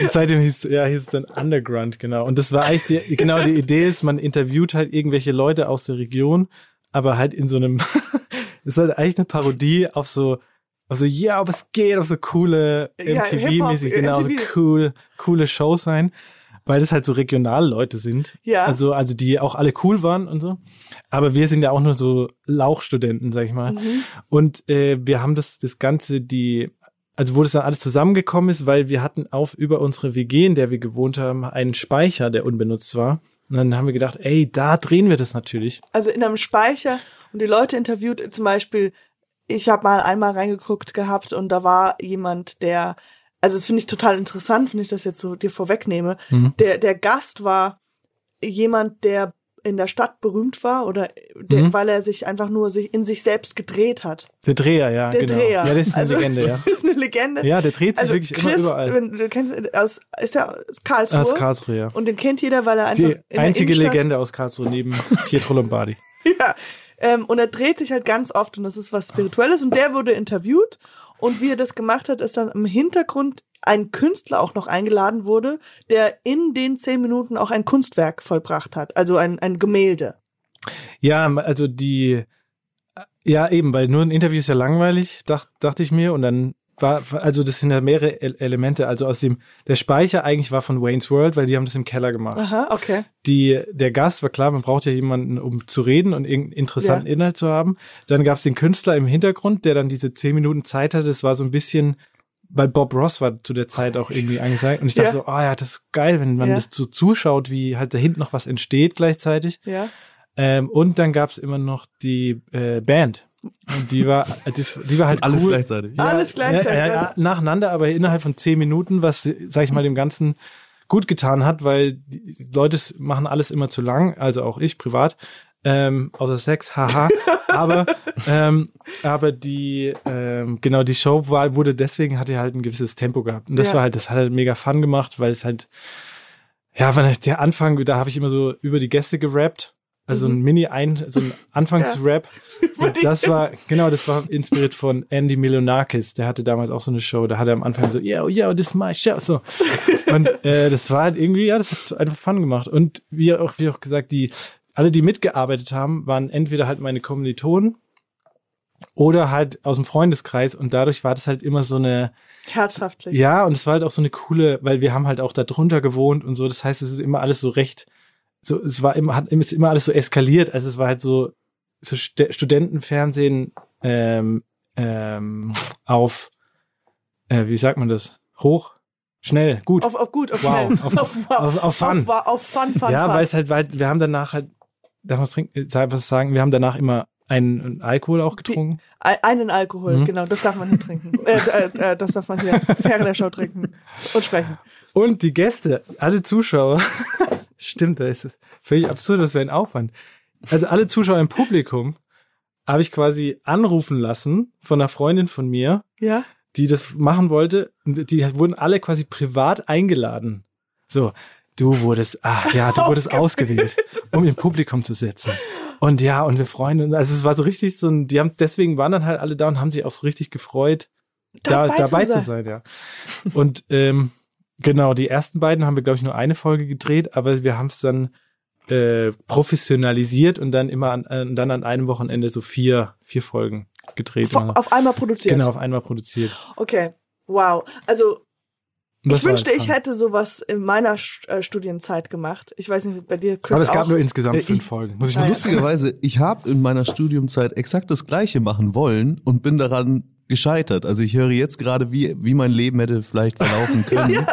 Und seitdem hieß, ja, hieß es dann Underground, genau. Und das war eigentlich die, genau die Idee ist, man interviewt halt irgendwelche Leute aus der Region, aber halt in so einem, es sollte eigentlich eine Parodie auf so, auf so, ja, was geht, auf so coole Ja, MTV-mäßig, Hip-Hop, genau, so MTV. cool, coole Shows sein, weil das halt so regionale Leute sind. Ja. Also, also die auch alle cool waren und so. Aber wir sind ja auch nur so Lauchstudenten, sag ich mal. Mhm. Und äh, wir haben das, das Ganze, die, also wo das dann alles zusammengekommen ist, weil wir hatten auf über unsere WG, in der wir gewohnt haben, einen Speicher, der unbenutzt war. Und dann haben wir gedacht, ey, da drehen wir das natürlich. Also in einem Speicher und die Leute interviewt, zum Beispiel, ich habe mal einmal reingeguckt gehabt und da war jemand, der, also das finde ich total interessant, wenn ich das jetzt so dir vorwegnehme. Mhm. Der, der Gast war jemand, der in der Stadt berühmt war oder der, Mhm. weil er sich einfach nur sich in sich selbst gedreht hat. Der Dreher, ja, Der genau. Dreher. Ja, das ist eine also, Legende, ja. Das ist eine Legende. Ja, der dreht sich also wirklich Chris, immer überall. Wenn, du kennst aus ist ja aus Karlsruhe. Aus Karlsruhe, ja. Und den kennt jeder, weil er einfach Die einzige Legende aus Karlsruhe neben Pietro Lombardi. Ja, ähm, und er dreht sich halt ganz oft und das ist was Spirituelles und der wurde interviewt und wie er das gemacht hat, ist dann im Hintergrund ein Künstler auch noch eingeladen wurde, der in den zehn Minuten auch ein Kunstwerk vollbracht hat, also ein, ein Gemälde. Ja, also die, ja eben, weil nur ein Interview ist ja langweilig, dacht, dachte ich mir. Und dann war, also das sind ja mehrere Elemente. Also aus dem, der Speicher eigentlich war von Wayne's World, weil die haben das im Keller gemacht. Aha, okay. Die, der Gast war klar, man braucht ja jemanden, um zu reden und irgendeinen interessanten Ja. Inhalt zu haben. Dann gab es den Künstler im Hintergrund, der dann diese zehn Minuten Zeit hatte. Das war so ein bisschen, weil Bob Ross war zu der Zeit auch irgendwie angesagt. Und ich dachte Ja. so, ah ja, das ist geil, wenn man Ja. das so zuschaut, wie halt da hinten noch was entsteht gleichzeitig. Ja. Ähm, und dann gab's immer noch die äh, Band. Und die war, das, die war halt Alles cool. gleichzeitig. Alles gleichzeitig. Ja, ja, ja, nacheinander, aber innerhalb von zehn Minuten, was, sag ich mal, dem Ganzen gut getan hat, weil die Leute machen alles immer zu lang, also auch ich privat, ähm, außer Sex, haha. aber ähm, aber die ähm, genau die Show war wurde deswegen hatte halt ein gewisses Tempo gehabt und das Ja. war halt das hat halt mega Fun gemacht, weil es halt ja, wenn ich der Anfang, da habe ich immer so über die Gäste gerappt. Also ein Mini ein so ein Anfangsrap. Und das war genau, das war inspiriert von Andy Milonakis. Der hatte damals auch so eine Show. Da hat er am Anfang so, yo, yo, this is my show. So. Und äh, das war halt irgendwie, ja, das hat einfach Fun gemacht. Und wie auch, wie auch gesagt, die alle, die mitgearbeitet haben, waren entweder halt meine Kommilitonen oder halt aus dem Freundeskreis. Und dadurch war das halt immer so eine, Herzhaftlich. ja, und es war halt auch so eine coole, weil wir haben halt auch da drunter gewohnt und so. Das heißt, es ist immer alles so recht, so, es war immer, hat ist immer alles so eskaliert. Also es war halt so, so St Studentenfernsehen ähm, ähm, auf, äh, wie sagt man das? Hoch, schnell, gut. Auf, auf gut, auf Wow, schnell. auf- auf- auf Fun. Auf, auf Fun, Fun, ja, weil es halt, weil wir haben danach halt, darf man trinken, was sagen? Wir haben danach immer einen, Alkohol auch getrunken. Ein- Einen Alkohol, Mhm. genau, das darf man hier trinken. äh, äh, äh, das darf man hier während der Show trinken und sprechen. Und die Gäste, alle Zuschauer, stimmt, da ist es völlig absurd, das wäre ein Aufwand. Also alle Zuschauer im Publikum habe ich quasi anrufen lassen von einer Freundin von mir, Ja? die das machen wollte. Die wurden alle quasi privat eingeladen. So, du wurdest, ah ja, du wurdest ausgewählt, um im Publikum zu sitzen. Und ja, und wir freuen uns. Also es war so richtig so ein, die haben, deswegen waren dann halt alle da und haben sich auch so richtig gefreut, da, Dabei dabei, zu zu sein. sein, ja. Und ähm, genau, die ersten beiden haben wir, glaube ich, nur eine Folge gedreht, aber wir haben es dann äh, professionalisiert und dann immer an, äh, dann an einem Wochenende so vier, vier Folgen gedreht. Vo- Auf einmal produziert. genau, auf einmal produziert. Okay. Wow. Also das ich wünschte, ich hätte sowas in meiner St- äh, Studienzeit gemacht. Ich weiß nicht, bei dir, Chris, Aber es gab auch. nur insgesamt Äh, fünf ich- Folgen. Muss ich. Lustigerweise, ich habe in meiner Studiumzeit exakt das Gleiche machen wollen und bin daran gescheitert. Also ich höre jetzt gerade, wie, wie mein Leben hätte vielleicht verlaufen können,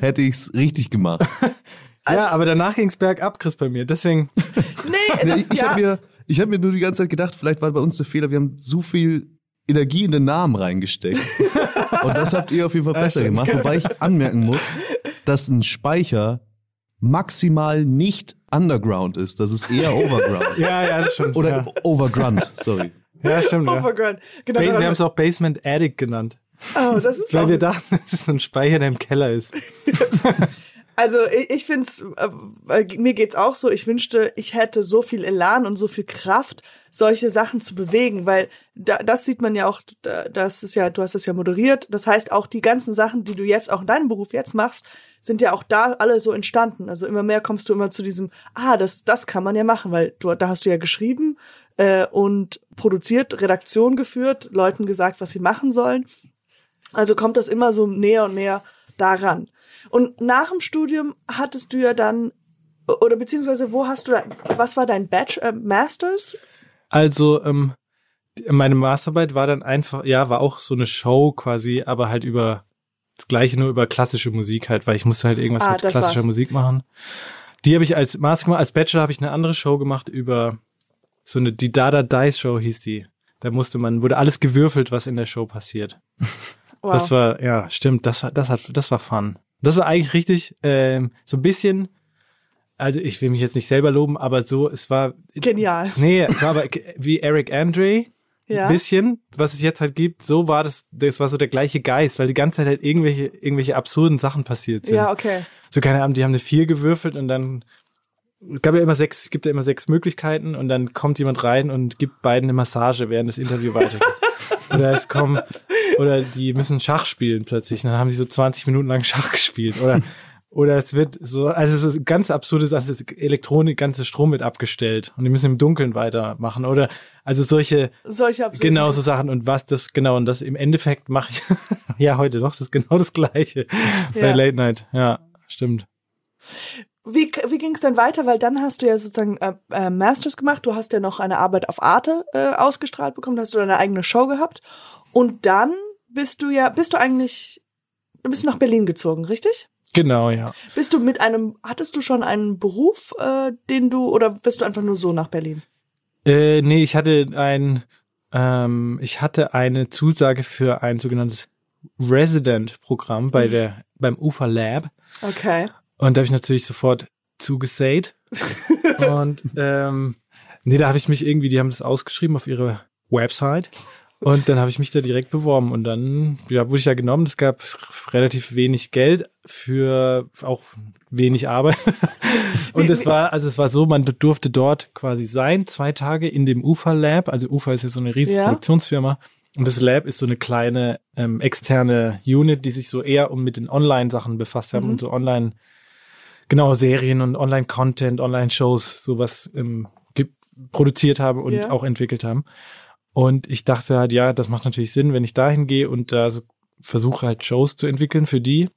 hätte ich's richtig gemacht. Ja, aber danach ging's bergab, Chris, bei mir. Deswegen, Nee, das, ich ich ja, habe mir, ich hab mir nur die ganze Zeit gedacht, vielleicht war bei uns der Fehler, wir haben so viel Energie in den Namen reingesteckt. Und das habt ihr auf jeden Fall besser stimmt. gemacht. Wobei ich anmerken muss, dass ein Speicher maximal nicht underground ist. Das ist eher overground. ja, ja, das ist schon. Oder ja. overground, sorry. Ja, stimmt. Oh ja. Genau, Bas dann- wir haben es auch Basement Attic genannt. oh, das ist Weil wir dachten, das ist so ein Speicher, der im Keller ist. Also ich, ich finde es, äh, mir geht's auch so, ich wünschte, ich hätte so viel Elan und so viel Kraft, solche Sachen zu bewegen, weil da, das sieht man ja auch, da- das ist ja, du hast es ja moderiert, das heißt auch die ganzen Sachen, die du jetzt auch in deinem Beruf jetzt machst, sind ja auch da alle so entstanden. Also immer mehr kommst du immer zu diesem, ah, das, das kann man ja machen, weil du, da hast du ja geschrieben äh, und produziert, Redaktion geführt, Leuten gesagt, was sie machen sollen. Also kommt das immer so näher und näher daran. Und nach dem Studium hattest du ja dann, oder beziehungsweise wo hast du da, was war dein Batch, äh, Masters? Also, ähm, meine Masterarbeit war dann einfach, ja, war auch so eine Show quasi, aber halt über das gleiche, nur über klassische Musik halt, weil ich musste halt irgendwas Ah, mit klassischer war's. Musik machen. Die habe ich als Master gemacht, als Bachelor habe ich eine andere Show gemacht über so eine, die Dada Dice Show hieß die. Da musste man, wurde alles gewürfelt, was in der Show passiert. Wow. Das war, ja, stimmt, das, war- das hat, das war fun. Das war eigentlich richtig, ähm, so ein bisschen, also ich will mich jetzt nicht selber loben, aber so, es war, Genial. nee, es war aber wie Eric Andre, Ja. ein bisschen, was es jetzt halt gibt, so war das, das war so der gleiche Geist, weil die ganze Zeit halt irgendwelche, irgendwelche absurden Sachen passiert sind. Ja, okay. So, keine Ahnung, die haben eine vier gewürfelt und dann, gab ja immer sechs, gibt ja immer sechs Möglichkeiten und dann kommt jemand rein und gibt beiden eine Massage, während das Interview weitergeht. oder es kommen, oder die müssen Schach spielen plötzlich, und dann haben sie so 20 Minuten lang Schach gespielt, oder, oder es wird so, also es ist ganz absurdes, also es Elektronik, ganze Strom wird abgestellt und die müssen im Dunkeln weitermachen, oder, also solche, Solche absurden- Genau so Sachen und was das genau und das im Endeffekt mache ich ja heute noch das ist genau das gleiche bei Ja. Late Night. Ja, stimmt. Wie, wie ging es dann weiter? Weil dann hast du ja sozusagen äh, äh, Masters gemacht, du hast ja noch eine Arbeit auf Arte äh, ausgestrahlt bekommen, hast du deine eigene Show gehabt. Und dann bist du ja, bist du eigentlich, du bist nach Berlin gezogen, richtig? Genau, ja. Bist du mit einem, hattest du schon einen Beruf, äh, den du, oder bist du einfach nur so nach Berlin? Äh, nee, ich hatte ein ähm, ich hatte eine Zusage für ein sogenanntes Resident-Programm bei der beim UFA Lab Okay. und da habe ich natürlich sofort zugesagt und ähm, nee, da habe ich mich irgendwie, die haben das ausgeschrieben auf ihre Website und dann habe ich mich da direkt beworben und dann ja, wurde ich ja genommen. Es gab relativ wenig Geld für auch wenig Arbeit. und es war, also es war so, man durfte dort quasi sein, zwei Tage in dem UFA Lab. Also UFA ist ja so eine riesige Ja. Produktionsfirma. Und das Lab ist so eine kleine ähm, externe Unit, die sich so eher um mit den Online-Sachen befasst haben Mhm. und so Online, genau, Serien und Online-Content, Online-Shows, sowas ähm, produziert haben und Ja. auch entwickelt haben. Und ich dachte halt, ja, das macht natürlich Sinn, wenn ich dahin gehe und da so versuche halt Shows zu entwickeln für die.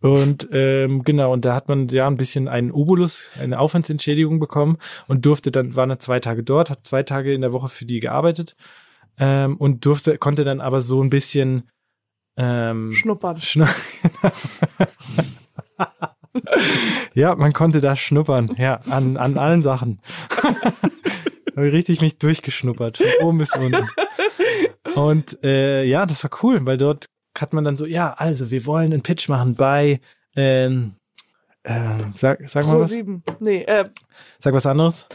Und ähm, genau, und da hat man ja ein bisschen einen Obolus, eine Aufwandsentschädigung bekommen und durfte dann, war dann zwei Tage dort, hat zwei Tage in der Woche für die gearbeitet ähm, und durfte, konnte dann aber so ein bisschen ähm, Schnuppern. Schnu ja, man konnte da schnuppern, ja, an, an allen Sachen. Habe ich richtig mich durchgeschnuppert, von oben bis unten. Und äh, ja, das war cool, weil dort hat man dann so, ja, also wir wollen einen Pitch machen bei, ähm, ähm, sag, sag mal was, 7. Nee, äh, sag was anderes.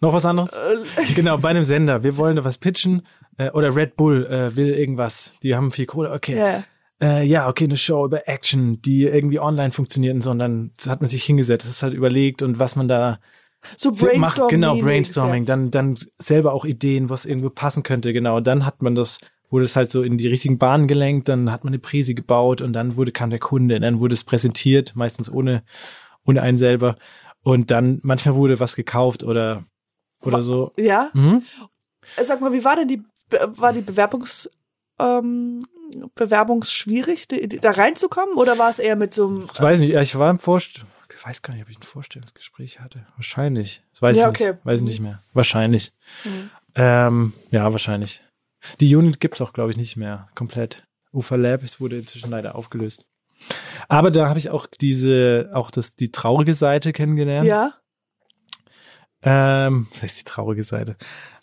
Noch was anderes? äh, Genau, bei einem Sender. Wir wollen da was pitchen. Äh, oder Red Bull äh, will irgendwas. Die haben viel Kohle. Okay. ja. Äh, ja, okay, eine Show über Action, die irgendwie online funktioniert und so. Und dann hat man sich hingesetzt, es ist halt überlegt und was man da So Brainstorming. macht. Genau, Brainstorming. Dann, dann selber auch Ideen, was irgendwo passen könnte. Genau. Und dann hat man das, wurde es halt so in die richtigen Bahnen gelenkt. Dann hat man eine Präsi gebaut und dann wurde, kam der Kunde. Dann wurde es präsentiert, meistens ohne, ohne einen selber. Und dann, manchmal wurde was gekauft oder, oder so. Ja. Mhm. Sag mal, wie war denn die, war die Bewerbungs, ähm, Bewerbungsschwierig, da reinzukommen? Oder war es eher mit so einem, Ich weiß nicht, ich war im Vorst ich weiß gar nicht, ob ich ein Vorstellungsgespräch hatte. Wahrscheinlich. Das weiß Ja, ich okay. nicht. Weiß ich Mhm. nicht mehr. Wahrscheinlich. Mhm. Ähm, ja, wahrscheinlich. Die Unit gibt's auch, glaube ich, nicht mehr komplett. Ufa Lab, es wurde inzwischen leider aufgelöst. Aber da habe ich auch diese, auch das, die traurige Seite kennengelernt. ja? Ähm, das heißt die traurige Seite.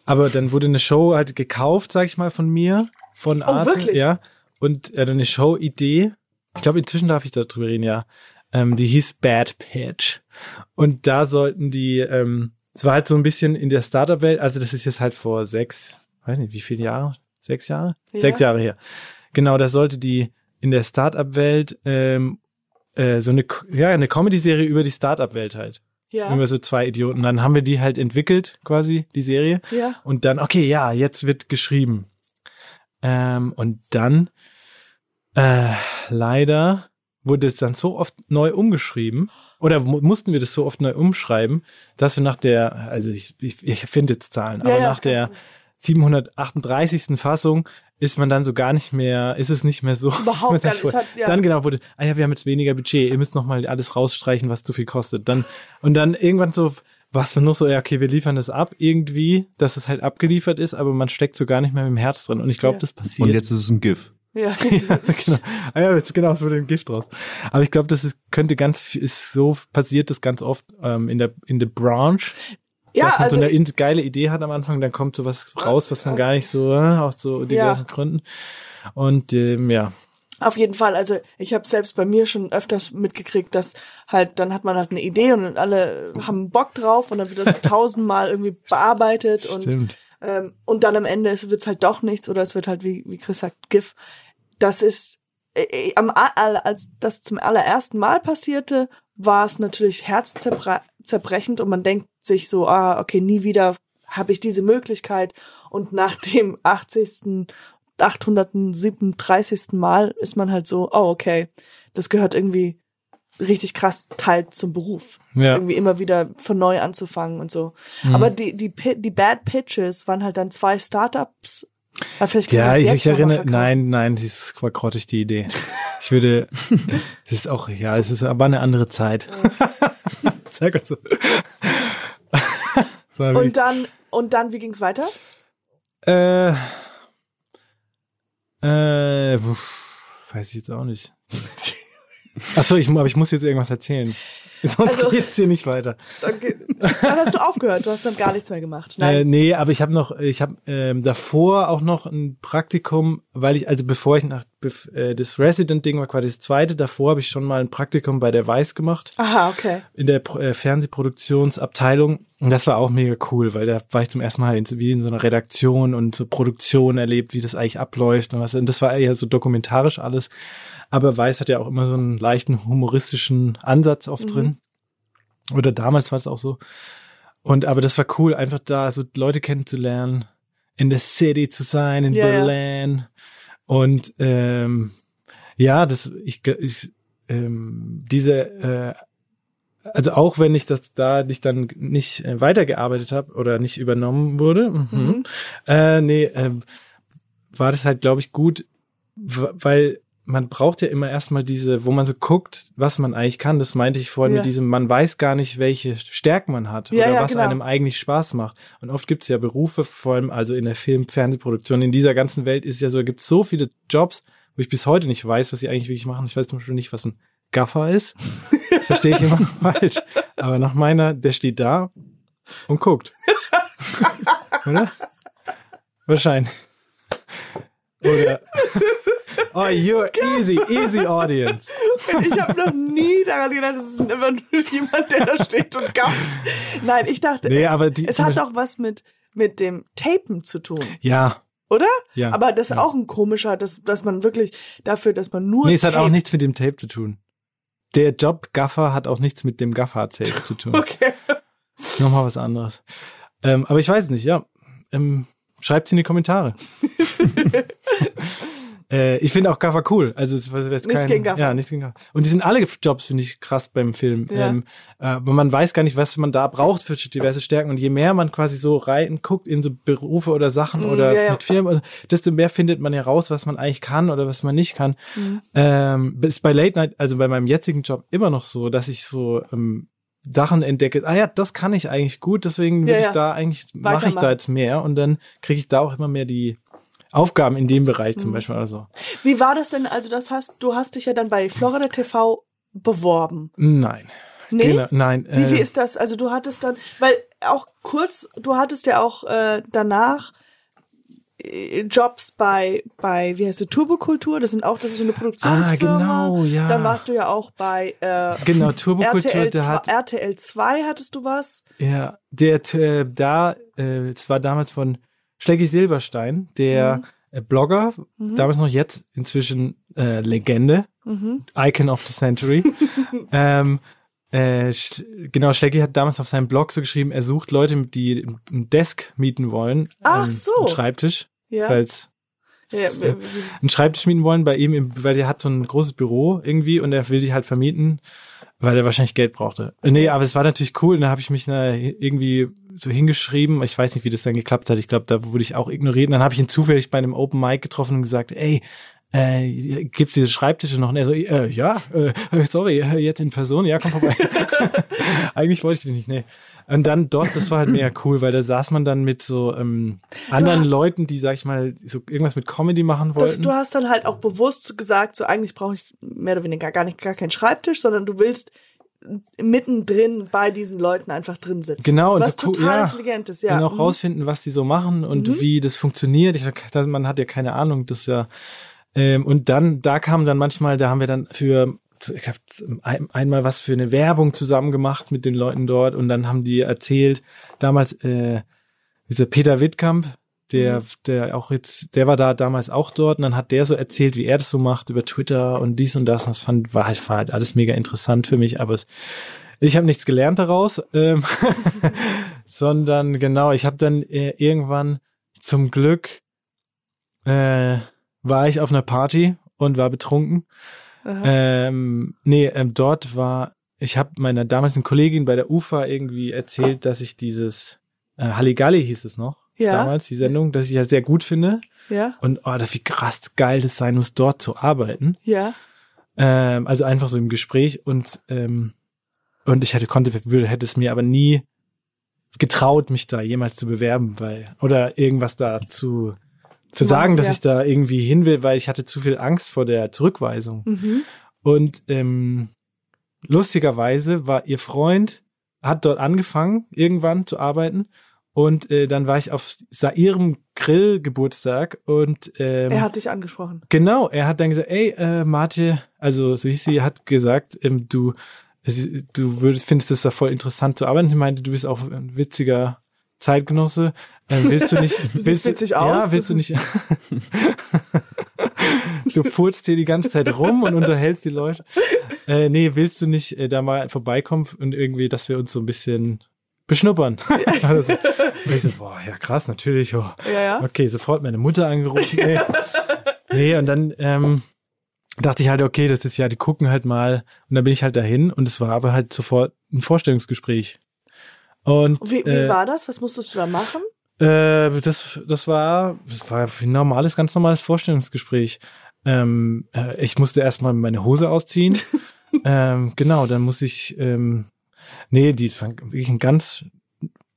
Aber dann wurde eine Show halt gekauft, sag ich mal, von mir, von Oh, Arte. wirklich? Ja. Und äh, eine Show-Idee. Ich glaube, inzwischen darf ich darüber reden, ja. Ähm, die hieß Bad Pitch. Und da sollten die, ähm, es war halt so ein bisschen in der Startup-Welt, also das ist jetzt halt vor sechs, weiß nicht, wie viele Jahre? Sechs Jahre? Ja. Sechs Jahre her. Genau, da sollte die in der Startup-Welt ähm, äh, so eine, ja, eine Comedy-Serie über die Startup-Welt halt. Ja. Über so zwei Idioten. Dann haben wir die halt entwickelt, quasi, die Serie. Ja. Und dann, okay, ja, jetzt wird geschrieben. Ähm, und dann, äh, leider wurde es dann so oft neu umgeschrieben. Oder mu mussten wir das so oft neu umschreiben, dass wir nach der, also ich, ich, ich finde jetzt Zahlen, aber Ja, ja, nach der 738. Fassung ist man dann so gar nicht mehr, ist es nicht mehr so. Überhaupt man vor- hat- ja. Dann genau wurde, ah ja, wir haben jetzt weniger Budget, ihr müsst noch mal alles rausstreichen, was zu viel kostet. Dann, und dann irgendwann so, was wir noch so, ja, okay, wir liefern das ab irgendwie, dass es halt abgeliefert ist, aber man steckt so gar nicht mehr mit dem Herz drin. Und ich glaube, Ja. das passiert. Und jetzt ist es ein GIF. Ja. genau. Ah ja, genau, es wurde ein Gift draus. Aber ich glaube, das ist, könnte ganz, viel- ist so passiert das ganz oft ähm, in der in der Branche, ja, dass man also so eine in- geile Idee hat am Anfang, dann kommt sowas raus, was man gar nicht so äh, aus so diversen Gründen. Und ähm, ja, Auf jeden Fall, also ich habe selbst bei mir schon öfters mitgekriegt, dass halt, dann hat man halt eine Idee und alle haben Bock drauf und dann wird das tausendmal irgendwie bearbeitet und, stimmt. ähm, und dann am Ende ist- wird's halt doch nichts oder es wird halt, wie, wie Chris sagt, GIF. Das ist, äh, äh, am, als das zum allerersten Mal passierte, war es natürlich herzzerbrechend und man denkt sich so, ah, okay, nie wieder habe ich diese Möglichkeit und nach dem 80. 837. Mal ist man halt so, oh, okay, das gehört irgendwie richtig krass Teil zum Beruf. Ja. Irgendwie immer wieder von neu anzufangen und so. Mhm. Aber die, die, die Bad Pitches waren halt dann zwei Startups. Ja, ich, ich erinnere, nein, nein, das ist war grottig die Idee. Ich würde, es ist auch, ja, es ist aber eine andere Zeit. Sehr gut so. Und dann, und dann, wie ging's weiter? Äh, äh, weiß ich jetzt auch nicht. Achso, ich, aber ich muss jetzt irgendwas erzählen. Sonst Also- geht's hier nicht weiter. Dann, ge- dann hast du aufgehört, du hast dann gar nichts mehr gemacht. Äh, Nein. nee, aber ich habe noch, ich habe ähm, davor auch noch ein Praktikum, weil ich, also bevor ich nach, äh, das Resident-Ding war quasi das zweite, davor habe ich schon mal ein Praktikum bei der Weiß gemacht, Aha, okay. in der äh, Fernsehproduktionsabteilung. Und das war auch mega cool, weil da war ich zum ersten Mal in, wie in so einer Redaktion und so Produktion erlebt, wie das eigentlich abläuft und was. Und das war eher so dokumentarisch alles. Aber Weiß hat ja auch immer so einen leichten humoristischen Ansatz oft Mhm. Oder damals war es auch so. Und aber das war cool, einfach da so Leute kennenzulernen, in der City zu sein, in Ja, ja. Berlin. Und ähm, ja, das ich, ich ähm, diese äh, also auch wenn ich das da nicht dann nicht äh, weitergearbeitet habe oder nicht übernommen wurde, mhm. Mhm. äh, nee, ähm, war das halt glaube ich gut, weil man braucht ja immer erstmal diese, wo man so guckt, was man eigentlich kann. Das meinte ich vorhin Ja. mit diesem, man weiß gar nicht, welche Stärken man hat Ja, oder ja, was genau. einem eigentlich Spaß macht. Und oft gibt es ja Berufe, vor allem also in der Film-, Fernsehproduktion, in dieser ganzen Welt ist ja so, gibt es so viele Jobs, wo ich bis heute nicht weiß, was sie eigentlich wirklich machen. Ich weiß zum Beispiel nicht, was ein Gaffer ist. Das verstehe ich immer falsch. Aber nach meiner, der steht da und guckt. Oder? Wahrscheinlich. Oder. Oh, you're easy, easy audience. Ich habe noch nie daran gedacht, es ist immer nur jemand, der da steht und gafft. Nein, ich dachte, Nee, aber die. es hat doch was mit, mit dem Tapen zu tun, Ja, oder? ja. Aber das ist ja. auch ein komischer, dass, dass man wirklich dafür, dass man nur. Nee, es hat auch nichts mit dem Tape zu tun. Der Job Gaffer hat auch nichts mit dem Gaffer-Tape zu tun. Okay. Nochmal was anderes. Ähm, aber ich weiß nicht, ja. Ähm, Schreibt's in die Kommentare. äh, ich finde auch Gaffer cool. Also es war jetzt Nichts kein, gegen Gaffer. Ja, nichts gegen Gaffer. Und die sind alle Jobs, finde ich, krass beim Film. Ja. Ähm, äh, aber man weiß gar nicht, was man da braucht für diverse Stärken. Und je mehr man quasi so rein guckt in so Berufe oder Sachen Mm, oder ja, ja. mit Firmen, also, desto mehr findet man ja raus, was man eigentlich kann oder was man nicht kann. Mhm. Ähm, ist bei Late Night, also bei meinem jetzigen Job immer noch so, dass ich so ähm, Sachen entdecke. Ah ja, das kann ich eigentlich gut, deswegen will Ja, ich da eigentlich mache ich da jetzt mehr und dann kriege ich da auch immer mehr die Aufgaben in dem Bereich Mhm. zum Beispiel oder so. Wie war das denn? Also, das hast, du hast dich ja dann bei Florida TV beworben. Nein. Nee? Genau, nein. Wie, äh, wie ist das? Also du hattest dann, weil auch kurz, du hattest ja auch äh, danach äh, Jobs bei, bei, wie heißt du, Turbokultur, das sind auch, das ist so eine Produktionsfirma. Ah, genau, ja. Dann warst du ja auch bei äh, Genau, Turbokultur, RTL, der 2, hat RTL 2 hattest du was. ja, der äh, da äh, es war damals von Schlecki Silberstein, der äh, Blogger, damals noch jetzt inzwischen äh, Legende, Icon of the Century. ähm, äh, genau, Schlecki hat damals auf seinem Blog so geschrieben, er sucht Leute, die einen Desk mieten wollen. Ach ähm, so. Einen Schreibtisch, Ja. falls Ja, äh, einen Schreibtisch mieten wollen bei ihm, im, weil der hat so ein großes Büro irgendwie und er will die halt vermieten, weil er wahrscheinlich Geld brauchte. Äh, Nee, aber es war natürlich cool und da habe ich mich na, irgendwie so hingeschrieben. Ich weiß nicht, wie das dann geklappt hat. Ich glaube, da wurde ich auch ignoriert. Und dann habe ich ihn zufällig bei einem Open Mic getroffen und gesagt, ey, äh, gibt's diese Schreibtische noch? Und er so, äh, ja, äh, sorry, äh, jetzt in Person, ja, komm vorbei. Eigentlich wollte ich den nicht, nee. Und dann dort, das war halt mega cool, weil da saß man dann mit so ähm, anderen Leuten, die, sag ich mal, so irgendwas mit Comedy machen Das, wollten. du hast dann halt auch bewusst gesagt, so eigentlich brauche ich mehr oder weniger gar nicht gar keinen Schreibtisch, sondern du willst mittendrin bei diesen Leuten einfach drin sitzen. Genau, und was so total ja. intelligent ist, ja. Und auch Mhm. rausfinden, was die so machen und wie das funktioniert. Ich, sag, man hat ja keine Ahnung, das ja. Ähm, und dann, da kam dann manchmal, da haben wir dann für, ich habe ein, einmal was für eine Werbung zusammen gemacht mit den Leuten dort und dann haben die erzählt, damals, äh, dieser Peter Wittkamp, der, der auch jetzt, der war da damals auch dort und dann hat der so erzählt, wie er das so macht über Twitter und dies und das. Und das fand, war halt, war halt alles mega interessant für mich, aber es, ich habe nichts gelernt daraus, ähm, sondern genau, ich habe dann äh, irgendwann zum Glück äh, war ich auf einer Party und war betrunken. Ähm, nee, ähm, dort war, ich habe meiner damaligen Kollegin bei der UFA irgendwie erzählt, dass ich dieses äh, Halligalli hieß es noch, Ja. damals, die Sendung, dass ich ja sehr gut finde. Ja, Und oh, das wie krass geil das sein muss, dort zu arbeiten. ja. Ähm, also einfach so im Gespräch und ähm, und ich hätte konnte würde hätte es mir aber nie getraut, mich da jemals zu bewerben, weil oder irgendwas da zu zu sagen, dass ja. ich da irgendwie hin will, weil ich hatte zu viel Angst vor der Zurückweisung. Mhm. Und ähm, lustigerweise war ihr Freund hat dort angefangen irgendwann zu arbeiten und äh, dann war ich auf sa- ihrem Grill-Geburtstag und ähm, Er hat dich angesprochen. Genau, er hat dann gesagt, ey, äh, Martin, also so hieß sie, hat gesagt, ähm, du, du würdest, findest es da voll interessant zu arbeiten. Ich meinte, du bist auch ein witziger Zeitgenosse. Ähm, willst du nicht, siehst willst witzig Ja, aus. willst du nicht, du furzt hier die ganze Zeit rum und unterhältst die Leute. Äh, nee, willst du nicht äh, da mal vorbeikommen und irgendwie, dass wir uns so ein bisschen beschnuppern? also, ich so, boah, ja krass, natürlich. Oh. Ja, ja. Okay, sofort meine Mutter angerufen. Ey. Nee, und dann ähm, dachte ich halt, okay, das ist ja, die gucken halt mal. Und dann bin ich halt dahin und es war aber halt sofort ein Vorstellungsgespräch. Und Wie, wie äh, war das? Was musstest du da machen? äh, das, das war, das war ein normales, ganz normales Vorstellungsgespräch. Ähm, äh, ich musste erstmal meine Hose ausziehen. ähm, genau, dann muss ich, ähm, nee, die war wirklich ein ganz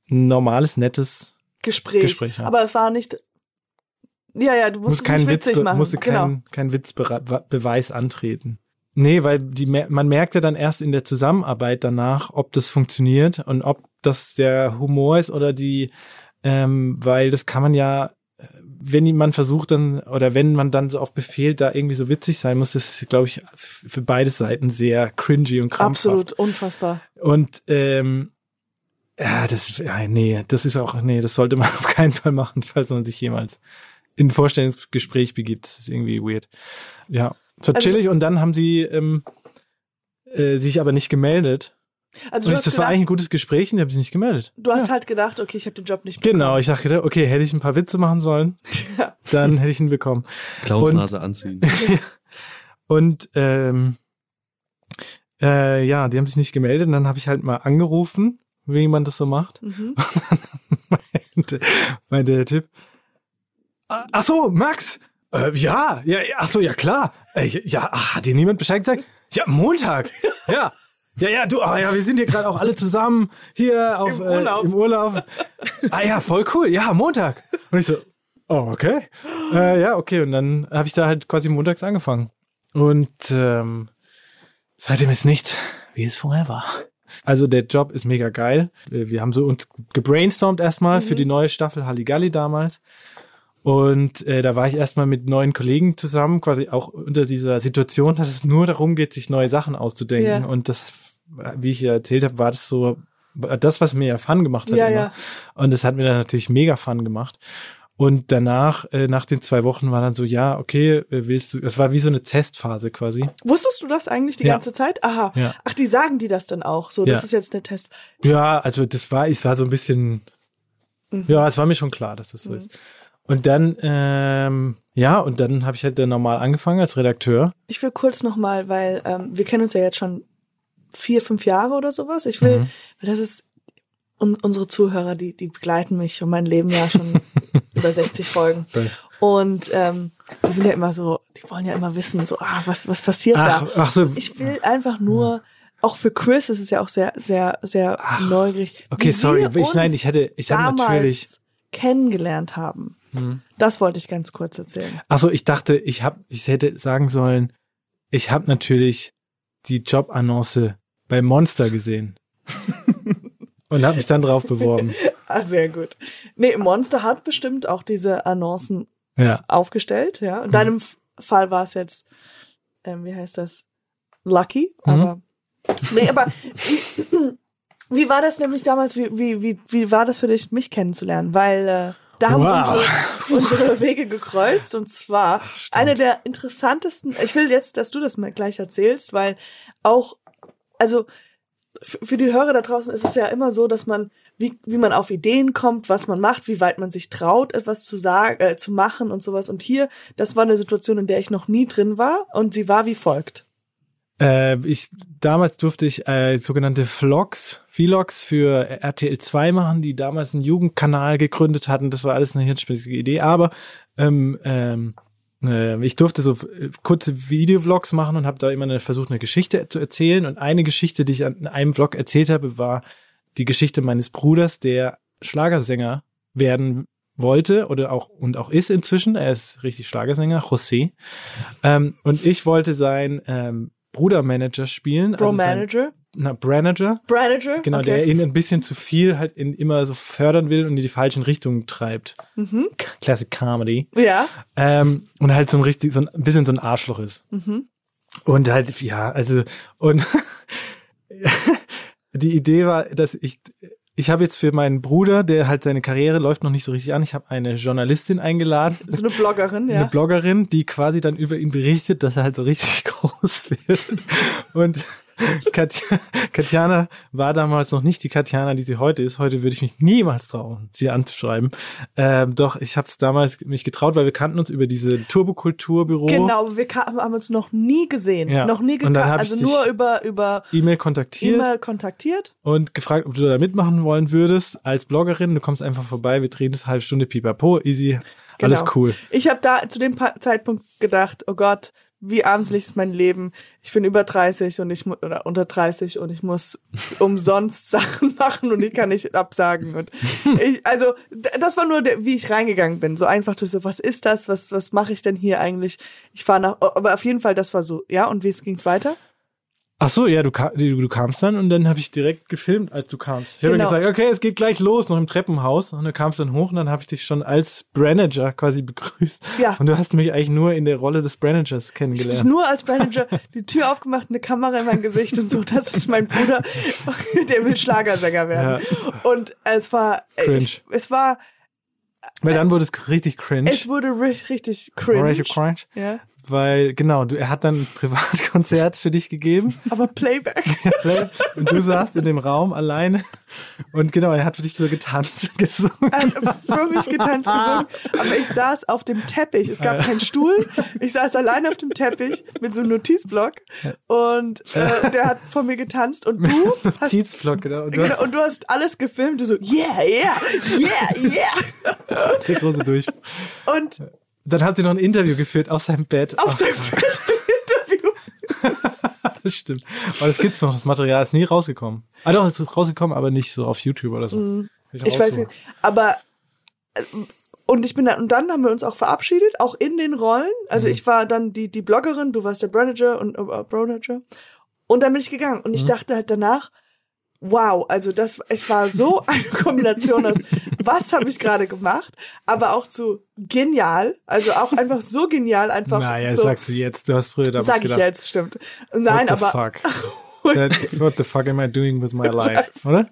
normales, nettes Gespräch. Gespräch, ja. Aber es war nicht. Ja, ja, du muss musstest keinen nicht Witz, witzig be- machen. musste genau. keinen kein Witzbeweis antreten. Nee, weil die, man merkte dann erst in der Zusammenarbeit danach, ob das funktioniert und ob das der Humor ist oder die, ähm, weil das kann man ja, wenn man versucht dann, oder wenn man dann so auf Befehl da irgendwie so witzig sein muss, das ist, glaube ich, für beide Seiten sehr cringy und krampfhaft. Absolut unfassbar. Und ähm, ja, das, nee, das ist auch, nee, das sollte man auf keinen Fall machen, falls man sich jemals in ein Vorstellungsgespräch begibt. Das ist irgendwie weird. Ja, war Also chillig und dann haben sie ähm, äh, sich aber nicht gemeldet. Also Und ich, das war gedacht, eigentlich ein gutes Gespräch und die haben sich nicht gemeldet. du hast halt gedacht, okay, ich habe den Job nicht Genau, ich dachte, okay, hätte ich ein paar Witze machen sollen, Ja. dann hätte ich ihn bekommen. Clownsnase anziehen. Und ähm, äh, ja, die haben sich nicht gemeldet und dann habe ich halt mal angerufen, wie man das so macht. Mhm. meinte, meinte der Typ, "Ah, ach so, Max, äh, ja, ja, ja, ach so, ja klar, äh, ja, ach, hat dir niemand Bescheid gesagt? Ja, Montag, ja. Ja, ja, du, ah, ja, wir sind hier gerade auch alle zusammen hier auf, Im Urlaub. Äh, im Urlaub. Ah ja, voll cool. Ja, Montag. Und ich so, oh, okay. Äh, ja, okay. Und dann habe ich da halt quasi montags angefangen. Und ähm, seitdem ist nichts, wie es vorher war. Also der Job ist mega geil. Wir haben so uns gebrainstormt erstmal für die neue Staffel Halligalli damals. Und äh, da war ich erstmal mit neuen Kollegen zusammen, quasi auch unter dieser Situation, dass es nur darum geht, sich neue Sachen auszudenken. Ja. Und das, wie ich ja erzählt habe, war das so das, was mir ja Fun gemacht hat. Ja, immer. ja. Und das hat mir dann natürlich mega Fun gemacht. Und danach, äh, nach den zwei Wochen, war dann so, ja, okay, äh, willst du, es war wie so eine Testphase quasi. Wusstest du das eigentlich die Ja. ganze Zeit? Aha. Ja. Ach, die sagen die das dann auch. So, das Ja. ist jetzt eine Test. Ja, also das war, es war so ein bisschen, Mhm. ja, es war mir schon klar, dass das so ist. Und dann, ähm, ja, und dann habe ich halt dann normal angefangen als Redakteur. Ich will kurz nochmal, weil ähm, wir kennen uns ja jetzt schon vier, fünf Jahre oder sowas. Ich will, Mhm. weil das ist un unsere Zuhörer, die, die begleiten mich und mein Leben ja schon über 60 Folgen. Sorry. Und ähm, die sind ja immer so, die wollen ja immer wissen, so, ah, was, was passiert Ach, da? ach so, Ich will einfach nur, auch für Chris ist es ja auch sehr, sehr, sehr neugierig. okay, sorry, ich, nein, ich hätte, ich hatte natürlich, Hm. kennengelernt haben. Das wollte ich ganz kurz erzählen. ach so, ich dachte, ich hab, ich hätte sagen sollen, ich habe natürlich die Jobannonce bei Monster gesehen. und habe mich dann drauf beworben. Ah, sehr gut. Nee, Monster hat bestimmt auch diese Annoncen Ja. aufgestellt, ja. In deinem F- Fall war es jetzt, ähm, wie heißt das? Lucky, Mhm. aber. Nee, aber wie, wie war das nämlich damals, wie, wie, wie, wie war das für dich, mich kennenzulernen? Weil äh, da haben Wow. unsere, unsere Wege gekreuzt und zwar eine der interessantesten, ich will jetzt, dass du das mal gleich erzählst, weil auch, also für die Hörer da draußen ist es ja immer so, dass man, wie, wie man auf Ideen kommt, was man macht, wie weit man sich traut, etwas zu sagen, äh, zu machen und sowas. Und hier, das war eine Situation, in der ich noch nie drin war und sie war wie folgt. Äh, ich, damals durfte ich äh, sogenannte Vlogs, Vlogs für RTL 2 machen, die damals einen Jugendkanal gegründet hatten. Das war alles eine hirnspießige Idee. Aber ähm, ähm, äh, ich durfte so äh, kurze Videovlogs machen und habe da immer versucht, eine Geschichte zu erzählen. Und eine Geschichte, die ich an einem Vlog erzählt habe, war die Geschichte meines Bruders, der Schlagersänger werden wollte oder auch und auch ist inzwischen. Er ist richtig Schlagersänger, José. Ähm, und ich wollte sein ähm, Brudermanager spielen. Bro also Manager. Na, Branager. Branager. Genau, okay. der ihn ein bisschen zu viel halt in, immer so fördern will und in die falschen Richtungen treibt. Mhm. Classic Comedy. Ja. Ähm, und halt so ein richtig, so ein ein bisschen so ein Arschloch ist. Mhm. Und halt, ja, also, und die Idee war, dass ich, ich habe jetzt für meinen Bruder, der halt seine Karriere läuft noch nicht so richtig an, ich habe eine Journalistin eingeladen, So eine Bloggerin, ja. eine Bloggerin, die quasi dann über ihn berichtet, dass er halt so richtig groß wird. Und Katja, Katjana war damals noch nicht die Katjana, die sie heute ist. Heute würde ich mich niemals trauen, sie anzuschreiben. Ähm, doch, ich habe es damals mich getraut, weil wir kannten uns über diese Turbokulturbüro. Genau, wir haben uns noch nie gesehen, Ja. noch nie gekannt, also nur über über E-Mail kontaktiert E-Mail kontaktiert. und gefragt, ob du da mitmachen wollen würdest als Bloggerin. Du kommst einfach vorbei, wir drehen das eine halbe Stunde pipapo, easy, alles Genau. cool. Ich habe da zu dem Zeitpunkt gedacht, oh Gott, wie armselig ist mein Leben. Ich bin über 30 und ich oder unter 30 und ich muss umsonst Sachen machen und ich kann nicht absagen und ich, also das war nur der, wie ich reingegangen bin. So einfach das so, was ist das? Was was mache ich denn hier eigentlich? Ich fahre nach aber auf jeden Fall das war so, ja, und wie es ging's weiter? Ach so, ja, du, du, du kamst dann und dann habe ich direkt gefilmt, als du kamst. Ich habe Genau. gesagt, okay, es geht gleich los, noch im Treppenhaus. Und du kamst dann hoch und dann habe ich dich schon als Branager quasi begrüßt. Ja. Und du hast mich eigentlich nur in der Rolle des Branagers Ich hab kennengelernt. nur als Manager die Tür aufgemacht, eine Kamera in mein Gesicht und so, das ist mein Bruder, der will Schlagersänger werden. Und es war, Cringe. ich, es war, Weil dann wurde es richtig cringe. es wurde ri- richtig cringe. Richtig cringe. Ja. Weil, genau, du, er hat dann ein Privatkonzert für dich gegeben. Aber Playback. und du saßt in dem Raum alleine. Und genau, er hat für dich so getanzt gesungen. Er hat für mich getanzt gesungen, aber ich saß auf dem Teppich. Es gab keinen Stuhl. Ich saß allein auf dem Teppich mit so einem Notizblock und äh, der hat vor mir getanzt und du hast Notizblock, genau. Und du genau, und du hast alles gefilmt. Du so yeah, yeah, yeah, yeah. der große durch. Und Dann habt ihr noch ein Interview geführt auf seinem Bett. auf Ach, seinem Interview. Das stimmt. Aber das gibt's noch, das Material ist nie rausgekommen. Ah doch, es ist rausgekommen, aber nicht so auf YouTube oder so. Mhm. Ich weiß nicht, aber äh, und ich bin dann, und dann haben wir uns auch verabschiedet, auch in den Rollen. Also ich war dann die, die Bloggerin, du warst der Branager und äh, Bronager. Und dann bin ich gegangen. Und ich dachte halt danach, wow, also das, es war so eine Kombination aus, was habe ich gerade gemacht, aber auch zu genial, also auch einfach so genial, einfach Naja, so, sagst du jetzt, du hast früher damals sag ich gedacht, jetzt, stimmt. Nein, what the aber fuck? That, what the fuck am I doing with my life? Oder?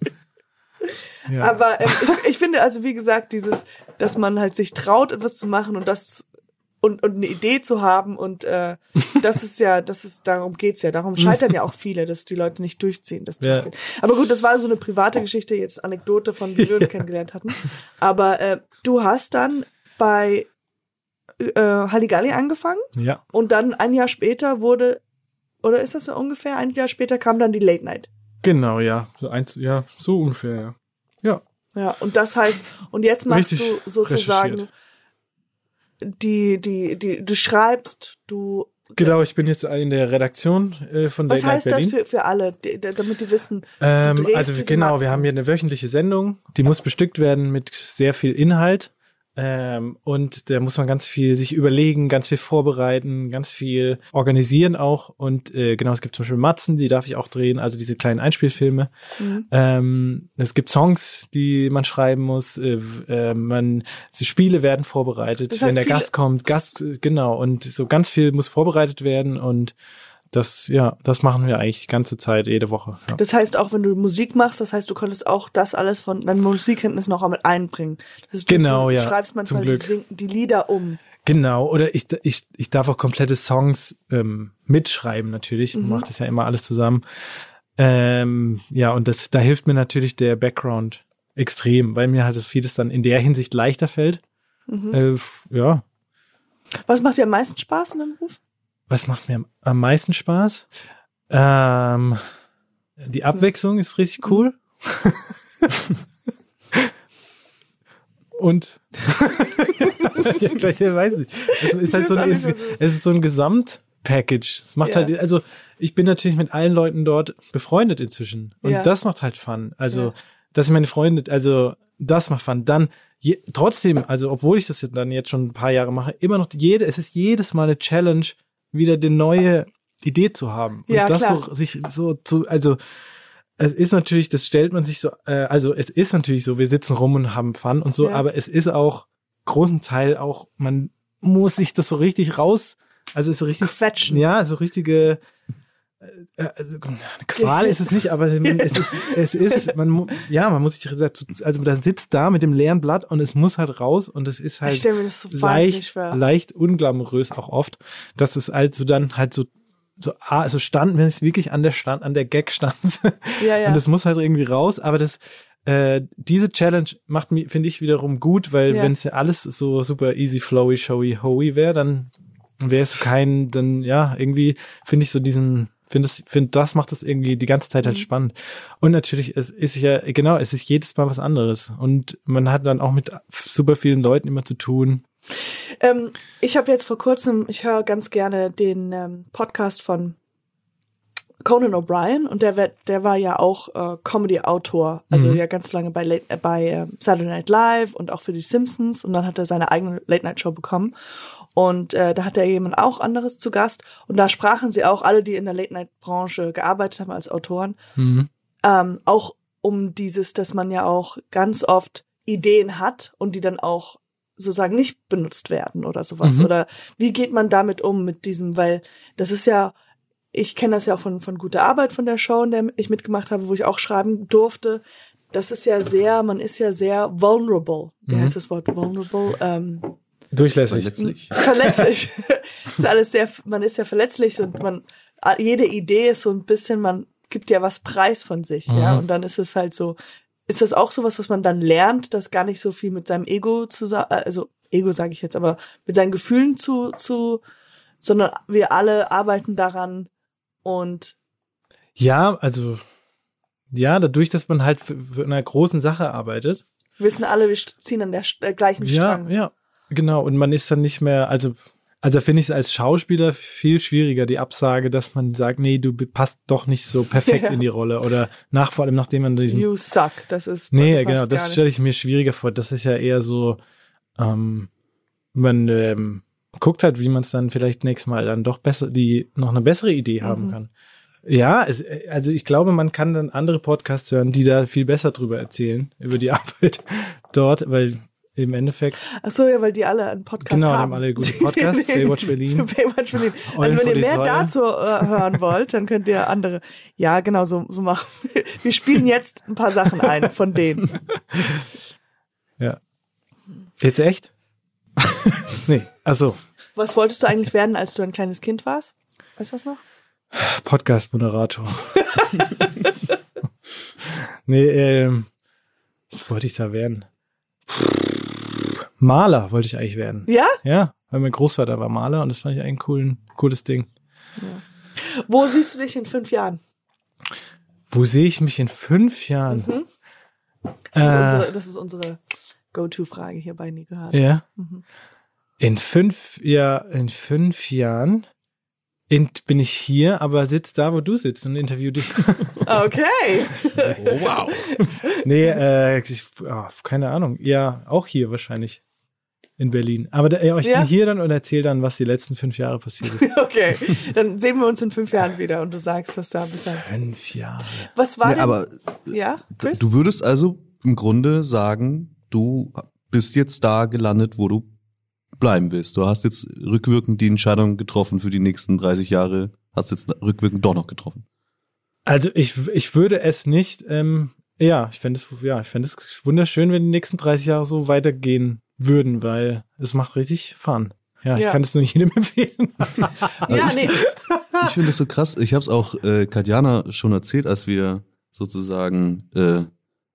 Ja. Aber ähm, ich, ich finde also, wie gesagt, dieses, dass man halt sich traut, etwas zu machen und das und, und eine Idee zu haben und äh, das ist ja, das ist, darum geht's ja. Darum scheitern ja auch viele, dass die Leute nicht durchziehen, das Ja. durchziehen. Aber gut, das war so eine private Geschichte, jetzt Anekdote von wie wir uns kennengelernt hatten. Aber äh, du hast dann bei äh, Halligalli angefangen ja, und dann ein Jahr später wurde, oder ist das so ungefähr, ein Jahr später kam dann die Late Night. genau, ja. So eins, ja, so ungefähr, ja. Ja. Ja, und das heißt, und jetzt machst Richtig du sozusagen. Die, die, die, du schreibst, du Genau, ich bin jetzt in der Redaktion äh, von Was Late Night heißt das für, für alle, die, damit die wissen? Ähm, also genau, Matzen. wir haben hier eine wöchentliche Sendung, die muss bestückt werden mit sehr viel Inhalt. Ähm, und da muss man ganz viel sich überlegen, ganz viel vorbereiten, ganz viel organisieren auch. Und äh, genau, es gibt zum Beispiel Matzen, die darf ich auch drehen, also diese kleinen Einspielfilme. Mhm. Ähm, es gibt Songs, die man schreiben muss. Äh, äh, man die Spiele werden vorbereitet, Das heißt, wenn der Gast kommt. Gast, äh, genau. Und so ganz viel muss vorbereitet werden und das, ja, das machen wir eigentlich die ganze Zeit, jede Woche. Ja. Das heißt, auch wenn du Musik machst, das heißt, du konntest auch das alles von deinen Musikkenntnissen noch mit einbringen. Das ist, Genau, du, du ja, schreibst manchmal die. Sing die Lieder um. Genau, oder ich, ich, ich darf auch komplette Songs ähm, mitschreiben natürlich. Mhm. Ich mache das ja immer alles zusammen. Ähm, ja, und das, da hilft mir natürlich der Background extrem, weil mir halt das vieles dann in der Hinsicht leichter fällt. Mhm. Äh, ja, Was macht dir am meisten Spaß in deinem Beruf? Was macht mir am, meisten Spaß? Ähm, die Abwechslung ist richtig cool. Und ja, gleich, ja, weiß ich. Es ist halt so ein, nicht, es ist so ein Gesamtpackage. Es macht Ja. halt, also ich bin natürlich mit allen Leuten dort befreundet inzwischen. Und Ja. das macht halt Fun. Also, dass ich meine Freunde, also das macht Fun. Dann je, trotzdem, also obwohl ich das jetzt dann jetzt schon ein paar Jahre mache, immer noch jede, es ist jedes Mal eine Challenge, wieder die neue Idee zu haben. Und Ja, das klar. so sich so zu, also es ist natürlich, das stellt man sich so, äh, also es ist natürlich so, wir sitzen rum und haben Fun und so, Ja. aber es ist auch großen Teil auch, man muss sich das so richtig raus, also es ist so richtig Quetschen. ja, so richtige also, Qual ist es nicht, aber es ist, es ist, man, ja, man muss sich dazu, also da sitzt da mit dem leeren Blatt und es muss halt raus und es ist halt das so leicht, leicht unglamourös auch oft, dass es halt so dann halt so, so, ah, also stand, wenn es wirklich an der Stand, an der Gag stand. Ja, ja. Und das muss halt irgendwie raus, aber das, äh, diese Challenge macht mir, finde ich, wiederum gut, weil Ja. wenn es ja alles so super easy, flowy, showy, hoey wäre, dann wäre es kein, dann, ja, irgendwie finde ich so diesen, finde das, finde das macht das irgendwie die ganze Zeit halt Mhm. spannend. Und natürlich, es ist ja, genau, es ist jedes Mal was anderes. Und man hat dann auch mit super vielen Leuten immer zu tun. Ähm, ich habe jetzt vor kurzem, ich höre ganz gerne den ähm, Podcast von Conan O'Brien und der, der war ja auch äh, Comedy-Autor, also Mhm. ja ganz lange bei, Late, äh, bei ähm, Saturday Night Live und auch für die Simpsons und dann hat er seine eigene Late-Night-Show bekommen und äh, da hat er jemand auch anderes zu Gast und da sprachen sie auch alle, die in der Late-Night-Branche gearbeitet haben als Autoren, Mhm. ähm, auch um dieses, dass man ja auch ganz oft Ideen hat und die dann auch sozusagen nicht benutzt werden oder sowas. Mhm. Oder wie geht man damit um mit diesem, weil das ist ja, ich kenne das ja auch von, von guter Arbeit von der Show, in der ich mitgemacht habe, wo ich auch schreiben durfte. Das ist ja sehr, man ist ja sehr vulnerable. Wie Mhm. heißt das Wort vulnerable? Ähm, Durchlässig. Verletzlich. verletzlich. ist alles sehr, man ist ja verletzlich und man, jede Idee ist so ein bisschen, man gibt ja was preis von sich, ja. Mhm. Und dann ist es halt so, ist das auch sowas, was man dann lernt, das gar nicht so viel mit seinem Ego zu äh, also Ego sage ich jetzt, aber mit seinen Gefühlen zu, zu, sondern wir alle arbeiten daran und Ja, also, ja, dadurch, dass man halt für, für einer großen Sache arbeitet. wissen alle, wir ziehen an der st- äh, gleichen Ja, Strang. ja, genau. Und man ist dann nicht mehr, also, also finde ich es als Schauspieler viel schwieriger, die Absage, dass man sagt, nee, du passt doch nicht so perfekt Ja. in die Rolle. Oder nach, vor allem nachdem man diesen. You suck. Das ist nee, genau, das stelle ich mir schwieriger vor. Das ist ja eher so, ähm, man ähm, guckt halt, wie man es dann vielleicht nächstes Mal dann doch besser, die noch eine bessere Idee haben Mhm. kann. Ja, es, also ich glaube, man kann dann andere Podcasts hören, die da viel besser drüber erzählen, über die Arbeit dort, weil im Endeffekt. Ach so, ja, weil die alle einen Podcast genau, haben. haben alle gute Podcasts, Baywatch Berlin. Baywatch Berlin. Also wenn ihr mehr Säule. dazu äh, hören wollt, dann könnt ihr andere. Ja, genau, so, so machen. wir. Wir spielen jetzt ein paar Sachen ein von denen. Ja. Jetzt echt? nee, also Was wolltest du eigentlich werden, als du ein kleines Kind warst? Weißt du das noch? Podcast-Moderator. nee, ähm, was wollte ich da werden? Maler wollte ich eigentlich werden. Ja? Ja, weil mein Großvater war Maler und das fand ich eigentlich ein coolen, cooles Ding. Wo siehst du dich in fünf Jahren? Wo sehe ich mich in fünf Jahren? Das ist Äh. unsere, das ist unsere Go-To-Frage hier bei Nie gehört. Ja. In fünf, ja, in fünf Jahren in, bin ich hier, aber sitz da, wo du sitzt und interview dich. Okay. wow. nee, äh, ich, ah, keine Ahnung. Ja, auch hier wahrscheinlich. In Berlin. Aber da, ja, ich Ja? bin hier dann und erzähle dann, was die letzten fünf Jahre passiert ist. Okay. Dann sehen wir uns in fünf Jahren wieder und du sagst, was da bisher. fünf Jahre. Was war Nee, denn? aber ja, Chris? du würdest also im Grunde sagen, du bist jetzt da gelandet, wo du bleiben willst. Du hast jetzt rückwirkend die Entscheidung getroffen für die nächsten 30 Jahre, hast jetzt rückwirkend doch noch getroffen. Also ich, ich würde es nicht, ähm, ja, ich fände es, ja, ich fände es wunderschön, wenn die nächsten 30 Jahre so weitergehen würden, weil es macht richtig Fun. Ja, ich Ja. kann es nur jedem empfehlen. ja, nee. Ich finde das so krass. Ich habe es auch äh, Katjana schon erzählt, als wir sozusagen äh,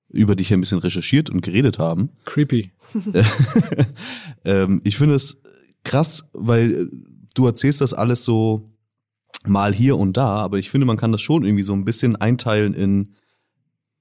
über dich ein bisschen recherchiert und geredet haben. Creepy. ähm, ich finde es krass, weil äh, du erzählst das alles so mal hier und da, aber ich finde, man kann das schon irgendwie so ein bisschen einteilen in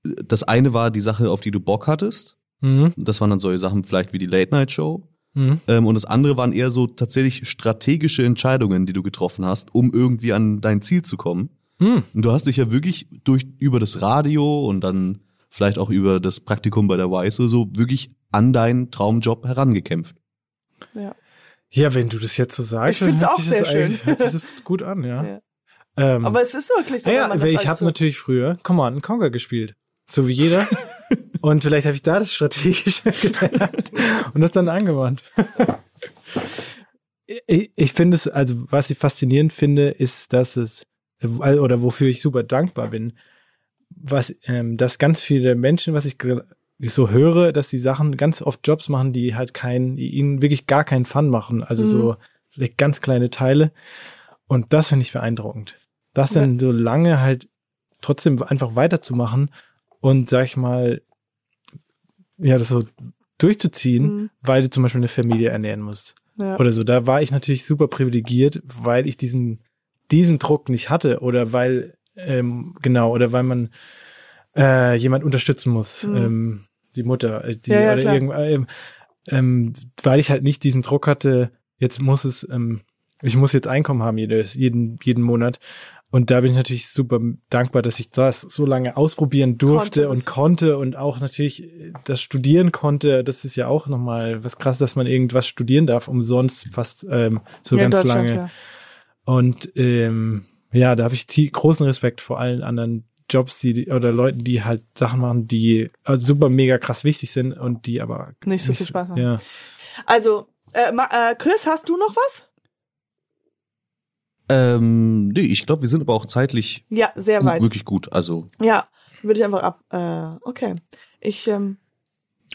das eine war die Sache, auf die du Bock hattest. Mhm. Das waren dann solche Sachen vielleicht wie die Late Night Show. Mhm. Ähm, und das andere waren eher so tatsächlich strategische Entscheidungen, die du getroffen hast, um irgendwie an dein Ziel zu kommen. Mhm. Und du hast dich ja wirklich durch über das Radio und dann vielleicht auch über das Praktikum bei der Weiße so wirklich an deinen Traumjob herangekämpft. Ja. Ja, wenn du das jetzt so sagst, Ich find's dann hört auch sich das sehr schön. Hört sich das gut an, ja. Ja. Ähm, Aber es ist wirklich so, ja, wenn man weil das ich habe so, natürlich früher Command Conquer gespielt. So wie jeder. und vielleicht habe ich da das Strategische gelernt und das dann angewandt. ich ich finde es, also was ich faszinierend finde, ist, dass es, äh, oder wofür ich super dankbar bin, was, ähm, dass ganz viele Menschen, was ich so höre, dass die Sachen ganz oft Jobs machen, die halt keinen, die ihnen wirklich gar keinen Fun machen. Also Mhm. so vielleicht ganz kleine Teile. Und das finde ich beeindruckend. Das dann so lange halt trotzdem einfach weiterzumachen und sag ich mal, ja, das so durchzuziehen, Mhm. weil du zum Beispiel eine Familie ernähren musst. ja. Oder so. Da war ich natürlich super privilegiert, weil ich diesen, diesen Druck nicht hatte oder weil, ähm, genau, oder weil man äh, jemand unterstützen muss. Mhm. Ähm, die Mutter, äh, die Ja, ja, oder irgend, ähm, ähm, weil ich halt nicht diesen Druck hatte, jetzt muss es, ähm, ich muss jetzt Einkommen haben jedes, jeden, jeden Monat. Und da bin ich natürlich super dankbar, dass ich das so lange ausprobieren durfte Konnte, und konnte und auch natürlich äh, das studieren konnte. Das ist ja auch nochmal was krass, dass man irgendwas studieren darf, umsonst fast ähm, so Ja, ganz lange. Ja. Und ähm, ja, da habe ich großen Respekt vor allen anderen Jobs, die oder Leuten, die halt Sachen machen, die also super mega krass wichtig sind und die aber Nicht so viel Spaß machen. Ja. Also, äh, äh, Chris, hast du noch was? Ähm, nee, ich glaube, wir sind aber auch zeitlich Ja, sehr weit. wirklich gut. Also, Ja, würde ich einfach ab. Äh, okay. Ich, ähm,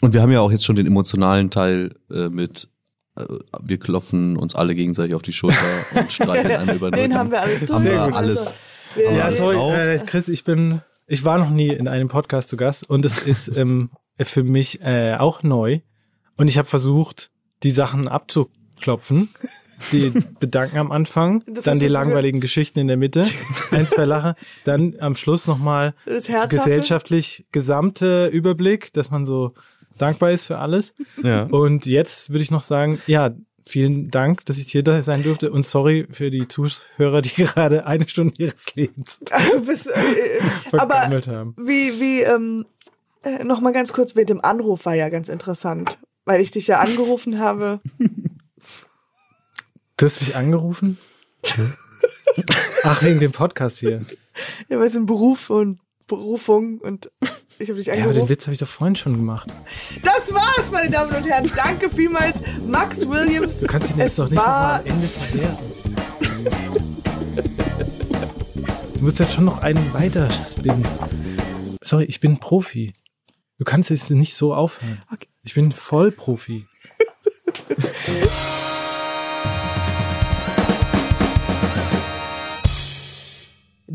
und wir haben ja auch jetzt schon den emotionalen Teil äh, mit, äh, wir klopfen uns alle gegenseitig auf die Schulter und streicheln einmal über den den haben wir alles durch. Haben wir Also, alles. wir- haben wir Ja, alles sorry, drauf. äh, Chris, ich bin, ich war noch nie in einem Podcast zu Gast und es ist ähm, für mich äh, auch neu. Und ich habe versucht, die Sachen abzuklopfen. Die bedanken am Anfang, Das dann die langweiligen Geschichten in der Mitte, ein, zwei Lacher, dann am Schluss nochmal gesellschaftlich gesamte Überblick, dass man so dankbar ist für alles. Ja. Und jetzt würde ich noch sagen, ja, vielen Dank, dass ich hier da sein durfte und sorry für die Zuhörer, die gerade eine Stunde ihres Lebens du bist, äh, äh, aber vergammelt haben. wie, wie, ähm, äh, noch mal ganz kurz mit dem Anruf war ja ganz interessant, weil ich dich ja angerufen habe. Du hast mich angerufen? Ach, wegen dem Podcast hier. Ja, weil es ein Beruf und Berufung und Ich habe dich Ja, aber den angerufen. Witz habe ich doch vorhin schon gemacht. das war's, meine Damen und Herren. Danke vielmals, Max Williams. Du kannst ihn jetzt es doch nicht war am Ende verwerten. Du musst jetzt schon noch einen weiter spinnen. Sorry, ich bin Profi. Du kannst jetzt nicht so aufhören. Okay. Ich bin Vollprofi.